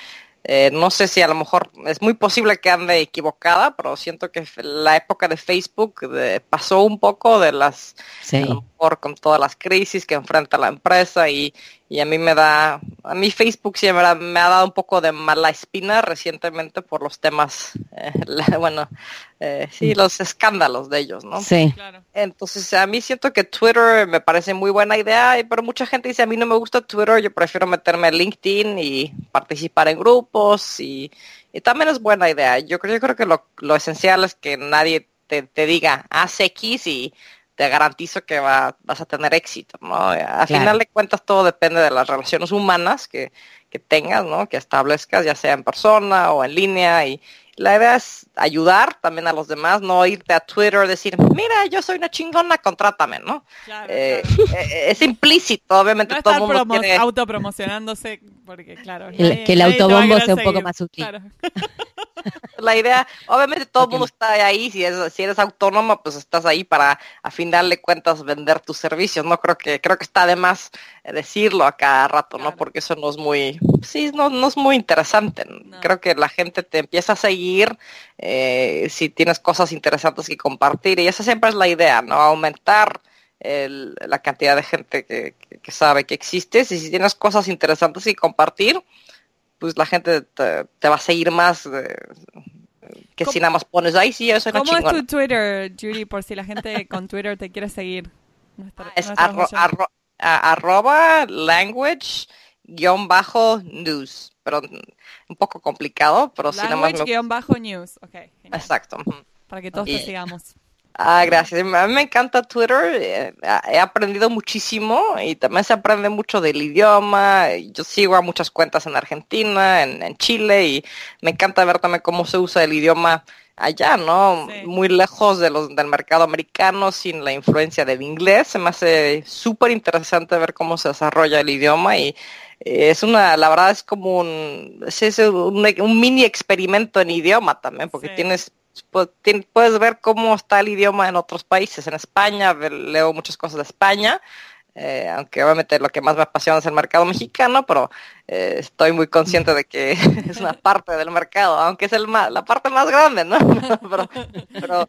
Eh, no sé si a lo mejor es muy posible que ande equivocada, pero siento que la época de Facebook pasó un poco de las, lo mejor con todas las crisis que enfrenta la empresa y, y a mí me da, a mí Facebook siempre me ha dado un poco de mala espina recientemente por los temas, eh, bueno, eh, sí, mm. los escándalos de ellos, ¿no? Sí. Entonces a mí siento que Twitter me parece muy buena idea, pero mucha gente dice a mí no me gusta Twitter, yo prefiero meterme en LinkedIn y participar en grupos y, también es buena idea. Yo creo, yo creo que lo, lo esencial es que nadie te, te diga haz X y te garantizo que va, vas a tener éxito, ¿no? Al final de cuentas todo depende de las relaciones humanas que, que tengas, ¿no? Que establezcas, ya sea en persona o en línea y, la idea es ayudar también a los demás, no irte a Twitter y decir, mira, yo soy una chingona, contrátame, ¿no? Eh, eh, es implícito, obviamente no todo el mundo quiere... autopromocionándose, porque claro... que el autobombo sea un poco más útil. la idea, obviamente todo el mundo está ahí, si, es, si eres autónomo, pues estás ahí para a final de cuentas vender tus servicios, no creo que, creo que está de más decirlo a cada rato, ¿no? Porque eso no es muy, sí, no, no es muy interesante. Creo que la gente te empieza a seguir eh, si tienes cosas interesantes que compartir y esa siempre es la idea, ¿no? Aumentar la cantidad de gente que, que, sabe que existes y si tienes cosas interesantes que compartir, pues la gente te, va a seguir más eh, que si nada más pones ahí, sí, eso ¿Cómo es tu Twitter, Judy, por si la gente con Twitter te quiere seguir? es arroba language guion bajo news, pero un poco complicado, pero si nada más... guion bajo news, ok. Exacto. Para que todos te sigamos. Ah, gracias. A mí me encanta Twitter. Eh, he aprendido muchísimo y también se aprende mucho del idioma. Yo sigo a muchas cuentas en Argentina, en, Chile y me encanta ver también cómo se usa el idioma allá, ¿no? Muy lejos de los, del mercado americano, sin la influencia del inglés. Se me hace súper interesante ver cómo se desarrolla el idioma y eh, es una, la verdad es como un, es un, mini experimento en idioma también, porque tienes puedes ver cómo está el idioma en otros países. En España, leo muchas cosas de España, eh, aunque obviamente lo que más me apasiona es el mercado mexicano, pero eh, estoy muy consciente de que es una parte del mercado, aunque es el la parte más grande, ¿no? pero,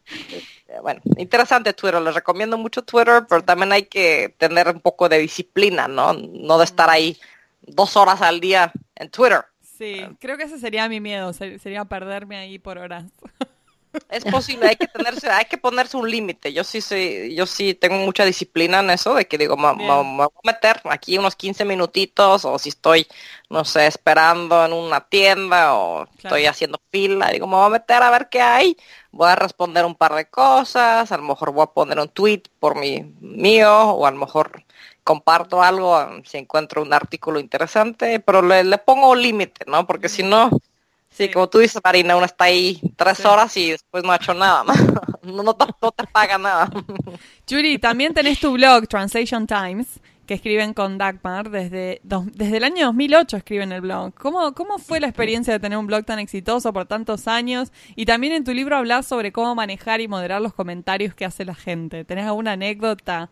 eh, bueno, interesante Twitter, les recomiendo mucho Twitter, pero también hay que tener un poco de disciplina, ¿no? No de estar ahí dos horas al día en Twitter. Sí, creo que ese sería mi miedo, sería perderme ahí por horas. Es posible, hay que tenerse, hay que ponerse un límite. Yo sí, sí, yo sí tengo mucha disciplina en eso, de que digo, me, voy a meter aquí unos 15 minutitos, o si estoy, no sé, esperando en una tienda, o estoy haciendo fila, digo, me voy a meter a ver qué hay, voy a responder un par de cosas, a lo mejor voy a poner un tweet por mi mío, o a lo mejor comparto algo si encuentro un artículo interesante, pero le, le pongo un límite, ¿no? Porque si no, Sí, como tú dices, Marina, uno está ahí tres horas y después no ha hecho nada, no, no, te, paga nada. Judy, también tenés tu blog, Translation Times, que escriben con Dagmar desde, desde el año 2008 escriben el blog. ¿Cómo, ¿Cómo fue la experiencia de tener un blog tan exitoso por tantos años? Y también en tu libro hablas sobre cómo manejar y moderar los comentarios que hace la gente. ¿Tenés alguna anécdota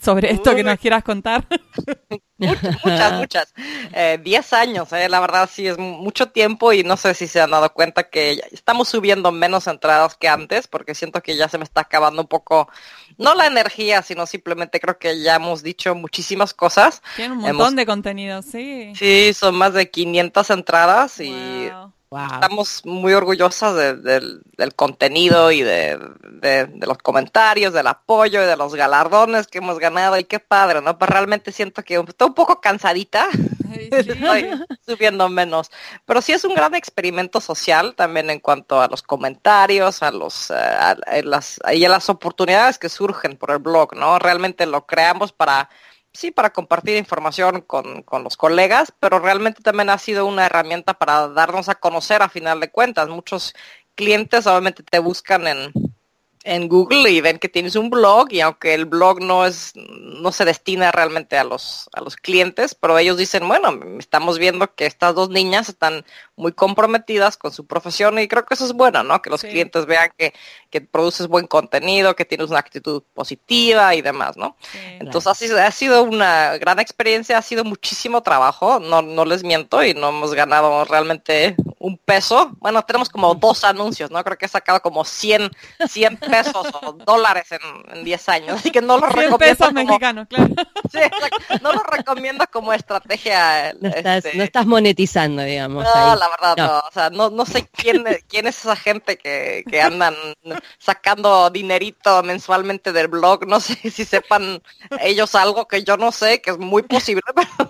sobre esto que nos quieras contar? muchas, muchas. Eh, diez años, eh, la verdad sí es mucho tiempo y no sé si se han dado cuenta que estamos subiendo menos entradas que antes porque siento que ya se me está acabando un poco, no la energía, sino simplemente creo que ya hemos dicho muchísimas cosas. Tiene un montón de contenido, sí. Sí, son más de 500 entradas y estamos muy orgullosas del, contenido y de, los comentarios, del apoyo y de los galardones que hemos ganado y qué padre, ¿no? Pues realmente siento que estoy un poco cansadita, estoy subiendo menos, pero sí es un gran experimento social también en cuanto a los comentarios, a los eh, las, y a las oportunidades que surgen por el blog, ¿no? Realmente lo creamos para sí, para compartir información con, con, los colegas, pero realmente también ha sido una herramienta para darnos a conocer a final de cuentas. Muchos clientes obviamente te buscan en, en Google y ven que tienes un blog y aunque el blog no es no se destina realmente a los a los clientes, pero ellos dicen, bueno, estamos viendo que estas dos niñas están muy comprometidas con su profesión y creo que eso es bueno, ¿no? Que los clientes vean que, que, produces buen contenido, que tienes una actitud positiva y demás, ¿no? Entonces ha sido, ha sido una gran experiencia, ha sido muchísimo trabajo, no, no les miento y no hemos ganado realmente un peso. Bueno, tenemos como dos anuncios, ¿no? Creo que he sacado como 100, 100 pesos o dólares en, 10 años. Así que no lo recomiendo. pesos mexicanos, claro. Sí, no lo recomiendo como estrategia. No estás, este, no estás monetizando, digamos. No, la verdad no. O sea, no, no sé quién, quién es esa gente que, que andan sacando dinerito mensualmente del blog. No sé si sepan ellos algo que yo no sé, que es muy posible, pero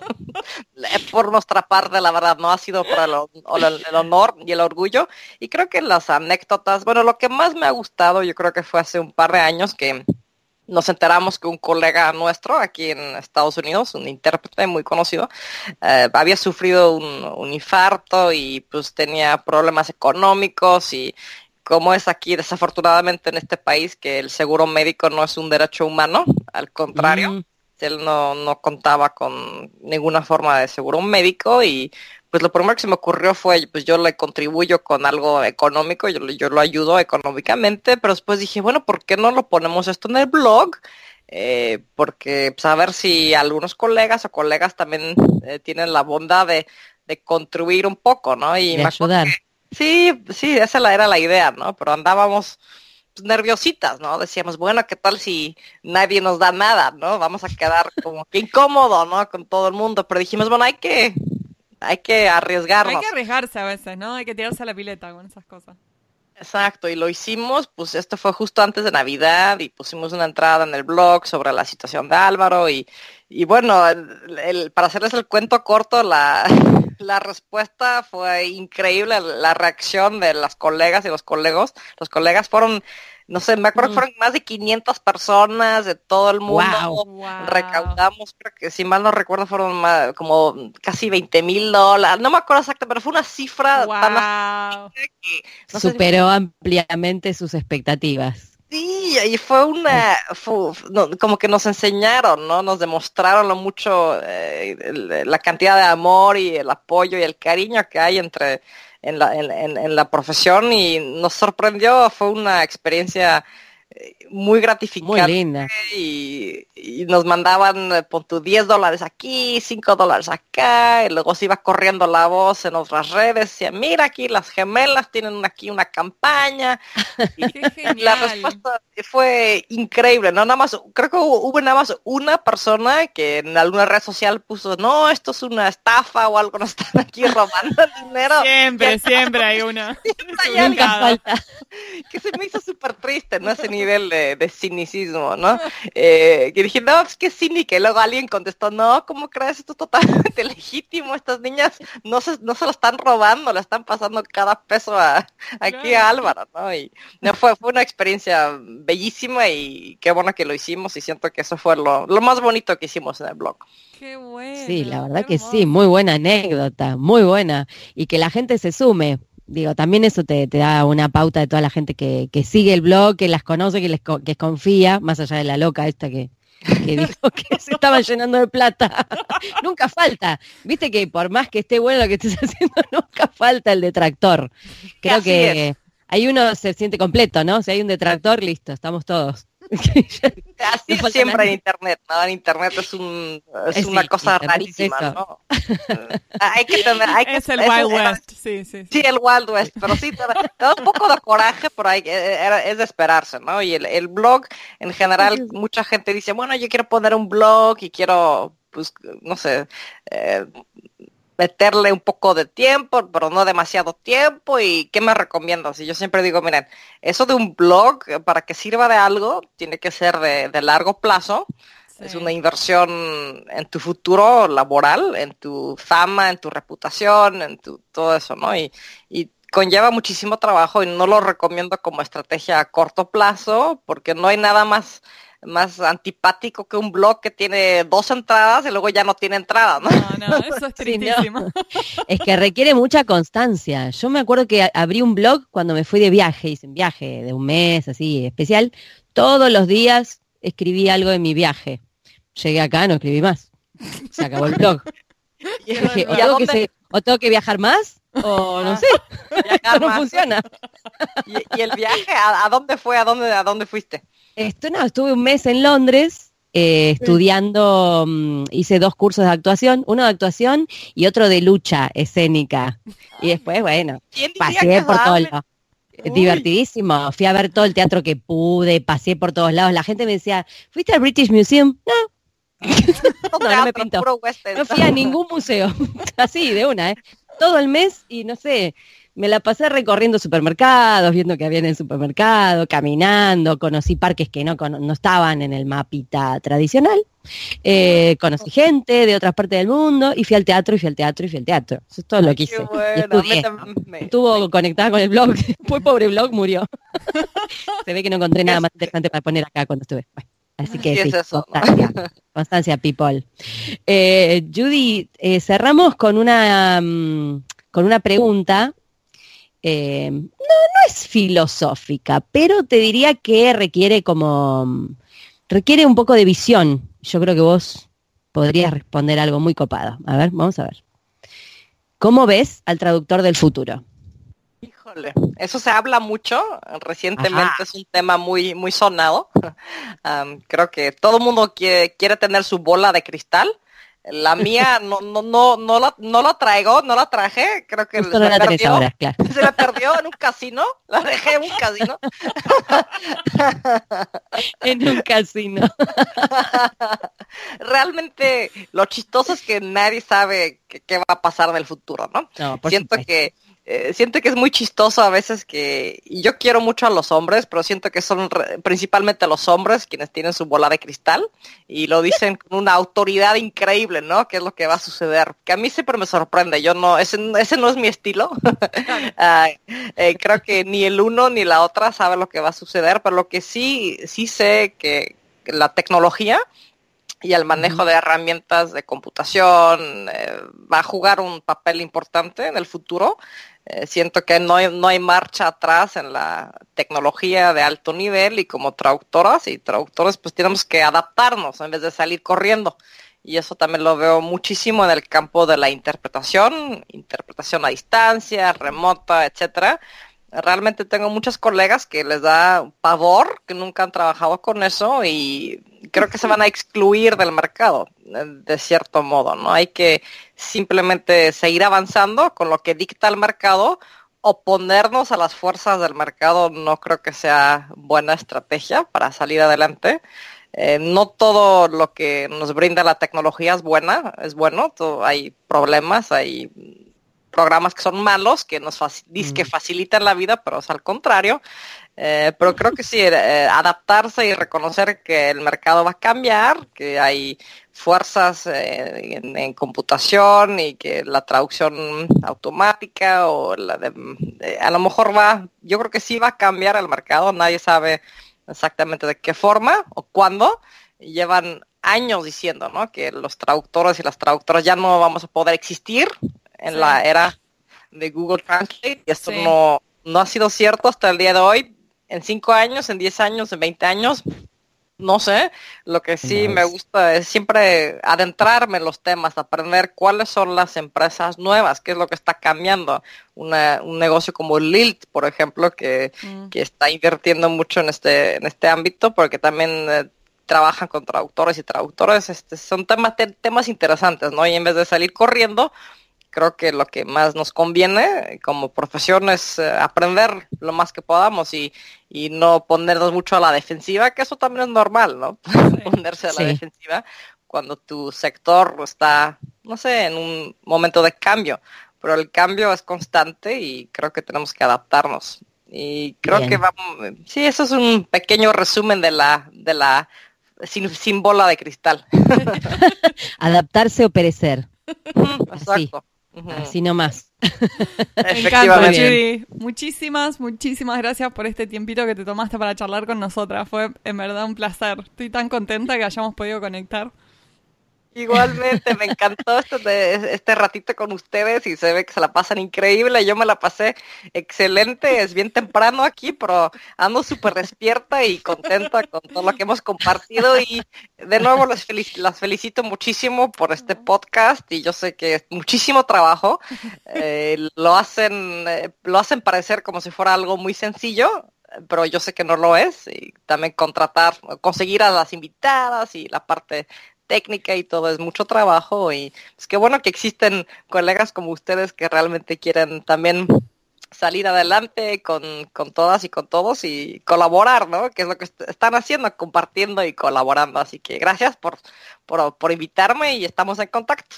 por nuestra parte, la verdad, no ha sido para el, honor y el orgullo. Y creo que las anécdotas, bueno, lo que más me ha gustado, yo creo que fue hace un par de años que nos enteramos que un colega nuestro aquí en Estados Unidos, un intérprete muy conocido, eh, había sufrido un, infarto y pues tenía problemas económicos y como es aquí desafortunadamente en este país que el seguro médico no es un derecho humano, al contrario. Mm. Él no, no contaba con ninguna forma de seguro médico y pues lo primero que se me ocurrió fue, pues yo le contribuyo con algo económico, yo, yo lo ayudo económicamente, pero después dije, bueno, ¿por qué no lo ponemos esto en el blog? Eh, porque pues, a ver si algunos colegas o colegas también eh, tienen la bondad de, de, contribuir un poco, ¿no? Y me ayudar. Sí, sí, esa era la idea, ¿no? Pero andábamos pues, nerviositas, ¿no? Decíamos, bueno, ¿qué tal si nadie nos da nada, ¿no? Vamos a quedar como que incómodo, ¿no? Con todo el mundo, pero dijimos, bueno, hay que hay que arriesgarnos. Hay que arriesgarse a veces, ¿no? Hay que tirarse a la pileta con esas cosas. Exacto, y lo hicimos, pues esto fue justo antes de Navidad y pusimos una entrada en el blog sobre la situación de Álvaro y, y bueno, el, para hacerles el cuento corto, la, la respuesta fue increíble, la reacción de las colegas y los colegos, los colegas fueron no sé, me acuerdo que fueron más de 500 personas de todo el mundo. Recaudamos, creo que si mal no recuerdo, fueron como casi 20 mil dólares. No me acuerdo exacto, pero fue una cifra tan que, Superó ampliamente sus expectativas. Sí, y fue una, como que nos enseñaron, ¿no? Nos demostraron lo mucho, eh, la cantidad de amor y el apoyo y el cariño que hay entre en la, en la profesión y nos sorprendió, fue una experiencia muy gratificante. Muy linda. Y, nos mandaban, eh, pon tu 10 dólares aquí, 5 dólares acá, y luego se iba corriendo la voz en otras redes, decía, mira aquí las gemelas tienen aquí una campaña. y la respuesta fue increíble, ¿no? Nada más, creo que hubo, nada más una persona que en alguna red social puso, no, esto es una estafa o algo, nos están aquí robando dinero. Siempre, siempre hay una. Nunca falta. Que se me hizo súper triste, ¿no? Ese nivel de, de cinicismo, ¿no? Eh, que dije, no, es que cínica. Y luego alguien contestó, no, ¿cómo crees? Esto es totalmente legítimo. Estas niñas no se, no se lo están robando, le están pasando cada peso a, aquí a Álvaro, ¿no? Y no, fue, fue una experiencia bellísima y qué bueno que lo hicimos y siento que eso fue lo, lo más bonito que hicimos en el blog. Qué bueno. Sí, la verdad que sí, muy buena anécdota, muy buena. Y que la gente se sume, digo, también eso te, da una pauta de toda la gente que, que sigue el blog, que las conoce, que les que confía, más allá de la loca esta que, que dijo que se estaba llenando de plata. nunca falta. Viste que por más que esté bueno lo que estés haciendo, nunca falta el detractor. Creo que hay uno se siente completo, ¿no? Si hay un detractor, listo, estamos todos. Así es siempre en internet, ¿no? En internet es, un, es, una cosa rarísima, ¿no? hay que tener, hay que, es el Wild West, sí, sí, sí. el Wild West, pero sí, te da, un poco de coraje, pero hay, es de esperarse, ¿no? Y el, el blog, en general, mucha gente dice, bueno, yo quiero poner un blog y quiero, pues, no sé, eh, meterle un poco de tiempo, pero no demasiado tiempo. ¿Y qué me recomiendas? Y yo siempre digo, miren, eso de un blog, eh, para que sirva de algo, tiene que ser de, largo plazo. Es una inversión en tu futuro laboral, en tu fama, en tu reputación, en tu todo eso, ¿no? Y, y conlleva muchísimo trabajo y no lo recomiendo como estrategia a corto plazo porque no hay nada más más antipático que un blog que tiene dos entradas y luego ya no tiene entrada, ¿no? No, no, eso es tristísimo. Es que requiere mucha constancia. Yo me acuerdo que abrí un blog cuando me fui de viaje, hice un viaje de un mes así especial. Todos los días escribí algo de mi viaje. Llegué acá, no escribí más. Se acabó el blog. o, tengo que viajar más o no sé. no funciona. ¿Y, el viaje a, a dónde fue? ¿A dónde, a dónde fuiste? Esto no, estuve un mes en Londres eh, estudiando, mm, hice dos cursos de actuación, uno de actuación y otro de lucha escénica. Y después, bueno, pasé por todo lado. Divertidísimo. Fui a ver todo el teatro que pude, pasé por todos lados. La gente me decía, ¿fuiste al British Museum? No. no, no me pintó. No fui a ningún museo. Así, de una, ¿eh? Todo el mes y no sé, me la pasé recorriendo supermercados, viendo que había en el supermercado, caminando, conocí parques que no, no estaban en el mapita tradicional, eh, conocí gente de otras partes del mundo y fui al teatro y fui al teatro y fui al teatro. Eso es todo lo que hice. Estuvo conectada con el blog, fue pobre blog, murió. Se ve que no encontré nada más interesante para poner acá cuando estuve. Así que sí, constancia, constancia, people. Eh, Judy, eh, cerramos con una, mm, con una pregunta eh, no, no es filosófica, pero te diría que requiere como, requiere un poco de visión. Yo creo que vos podrías responder algo muy copado. A ver, vamos a ver. ¿Cómo ves al traductor del futuro? Híjole, eso se habla mucho. Recientemente es un tema muy, muy sonado. creo que todo el mundo quiere, quiere tener su bola de cristal la mía no, no, no, no, la, no la traigo, no la traje, creo que se, la perdió, se la perdió en un casino, la dejé en un casino. en un casino. Realmente lo chistoso es que nadie sabe qué, va a pasar del futuro, ¿no? Siento que eh, siento que es muy chistoso a veces que, y yo quiero mucho a los hombres, pero siento que son principalmente los hombres quienes tienen su bola de cristal y lo dicen con una autoridad increíble, ¿no? ¿Qué es lo que va a suceder? Que a mí siempre me sorprende, yo no, ese, ese no es mi estilo. Eh, creo que ni el uno ni la otra sabe lo que va a suceder, pero lo que sí, sí sé que la tecnología y el manejo de herramientas de computación eh, va a jugar un papel importante en el futuro eh, siento que no no hay marcha atrás en la tecnología de alto nivel y como traductoras y traductores pues tenemos que adaptarnos en vez de salir corriendo. Y eso también lo veo muchísimo en el campo de la interpretación, interpretación a distancia, remota, etcétera. Realmente tengo muchos colegas que les da pavor, que nunca han trabajado con eso y creo que se van a excluir del mercado, de cierto modo, ¿no? Hay que simplemente seguir avanzando con lo que dicta el mercado, oponernos a las fuerzas del mercado no creo que sea buena estrategia para salir adelante. Eh, no todo lo que nos brinda la tecnología es buena, es bueno, hay problemas, hay programas que son malos, que nos que mm. facilitan la vida, pero es al contrario. Eh, pero creo que sí, eh, adaptarse y reconocer que el mercado va a cambiar, que hay fuerzas eh, en, computación y que la traducción automática o la de, a lo mejor va, yo creo que sí va a cambiar el mercado, nadie sabe exactamente de qué forma o cuándo. Llevan años diciendo, ¿no? Que los traductores y las traductoras ya no vamos a poder existir en la era de Google Translate y esto no, no ha sido cierto hasta el día de hoy. En cinco años, en diez años, en veinte años, no sé. Lo que sí me gusta es siempre adentrarme en los temas, aprender cuáles son las empresas nuevas, qué es lo que está cambiando. Una, un negocio como Lilt, por ejemplo, que, mm. que, está invirtiendo mucho en este, en este ámbito, porque también eh, trabajan con traductores y traductores. Este, son temas, temas interesantes, ¿no? Y en vez de salir corriendo, creo que lo que más nos conviene como profesión es eh, aprender lo más que podamos y, y, no ponernos mucho a la defensiva, que eso también es normal, ¿no? Ponerse a la defensiva cuando tu sector está no sé, en un momento de cambio, pero el cambio es constante y creo que tenemos que adaptarnos. Y creo Bien. que vamos, sí, eso es un pequeño resumen de la, de la sin, sin bola de cristal. Adaptarse o perecer. Así. Exacto. Ujú. Así nomás. Efectivamente. Judy. Muchísimas, muchísimas gracias por este tiempito que te tomaste para charlar con nosotras. Fue en verdad un placer. Estoy tan contenta que hayamos podido conectar. Igualmente, me encantó este, este ratito con ustedes y se ve que se la pasan increíble. Yo me la pasé excelente, es bien temprano aquí, pero ando súper despierta y contenta con todo lo que hemos compartido y de nuevo felic- las felicito muchísimo por este podcast y yo sé que es muchísimo trabajo. Eh, lo hacen, eh, lo hacen parecer como si fuera algo muy sencillo, pero yo sé que no lo es y también contratar, conseguir a las invitadas y la parte técnica y todo es mucho trabajo y es que bueno que existen colegas como ustedes que realmente quieren también salir adelante con, con todas y con todos y colaborar, ¿no? Que es lo que est- están haciendo, compartiendo y colaborando. Así que gracias por, por, por invitarme y estamos en contacto.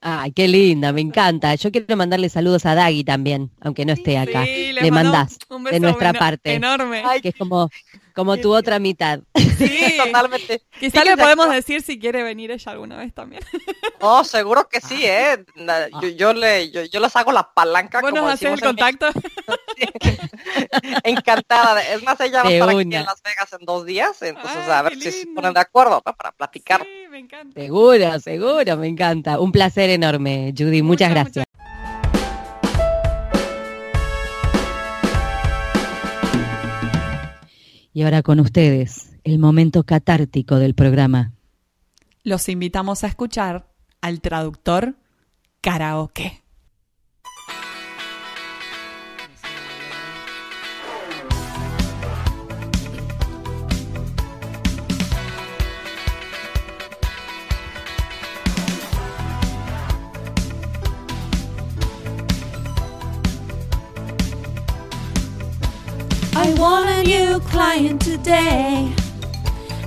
Ay, qué linda, me encanta. Yo quiero mandarle saludos a Dagui también, aunque no esté acá. Sí, Le mando mandás un de nuestra parte. Enorme. Ay, Que es como, como tu otra mitad. sí. totalmente. Quizá le podemos decir si quiere venir ella alguna vez también. Oh, seguro que sí, ¿eh? Na- Yo, yo, le, yo, yo les hago la palanca. ¿Vos como el contacto? Encantada. Es más, ella va a estar aquí en Las Vegas en dos días, entonces Ay, a ver si se ponen de acuerdo ¿no? para platicar. Sí, me encanta. Seguro, seguro, me encanta. Un placer enorme, Judy. Muchas, Muchas, gracias. Y ahora con ustedes, el momento catártico del programa. Los invitamos a escuchar al traductor karaoke. I want a new client today.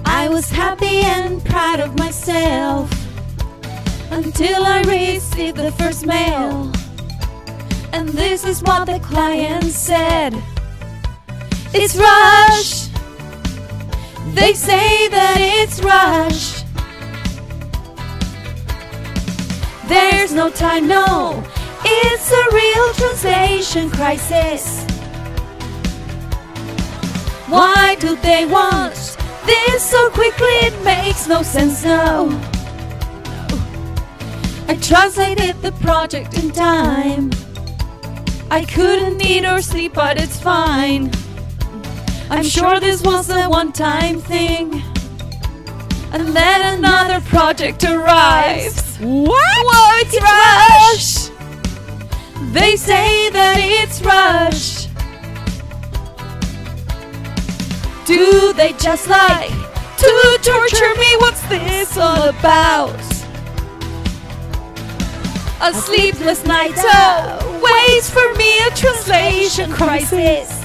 I was happy and proud of myself until I received the first mail. And this is what the client said It's Rush. They say that it's Rush. There's no time, no. It's a real translation crisis. Why do they want this so quickly? It makes no sense now. I translated the project in time. I couldn't eat or sleep, but it's fine. I'm sure this was a one time thing. And then another project arrives. What? Whoa, it's, Rush! They say that it's Rush. Do they just like to torture me? What's this all about? A sleepless night oh, waits for me a translation crisis.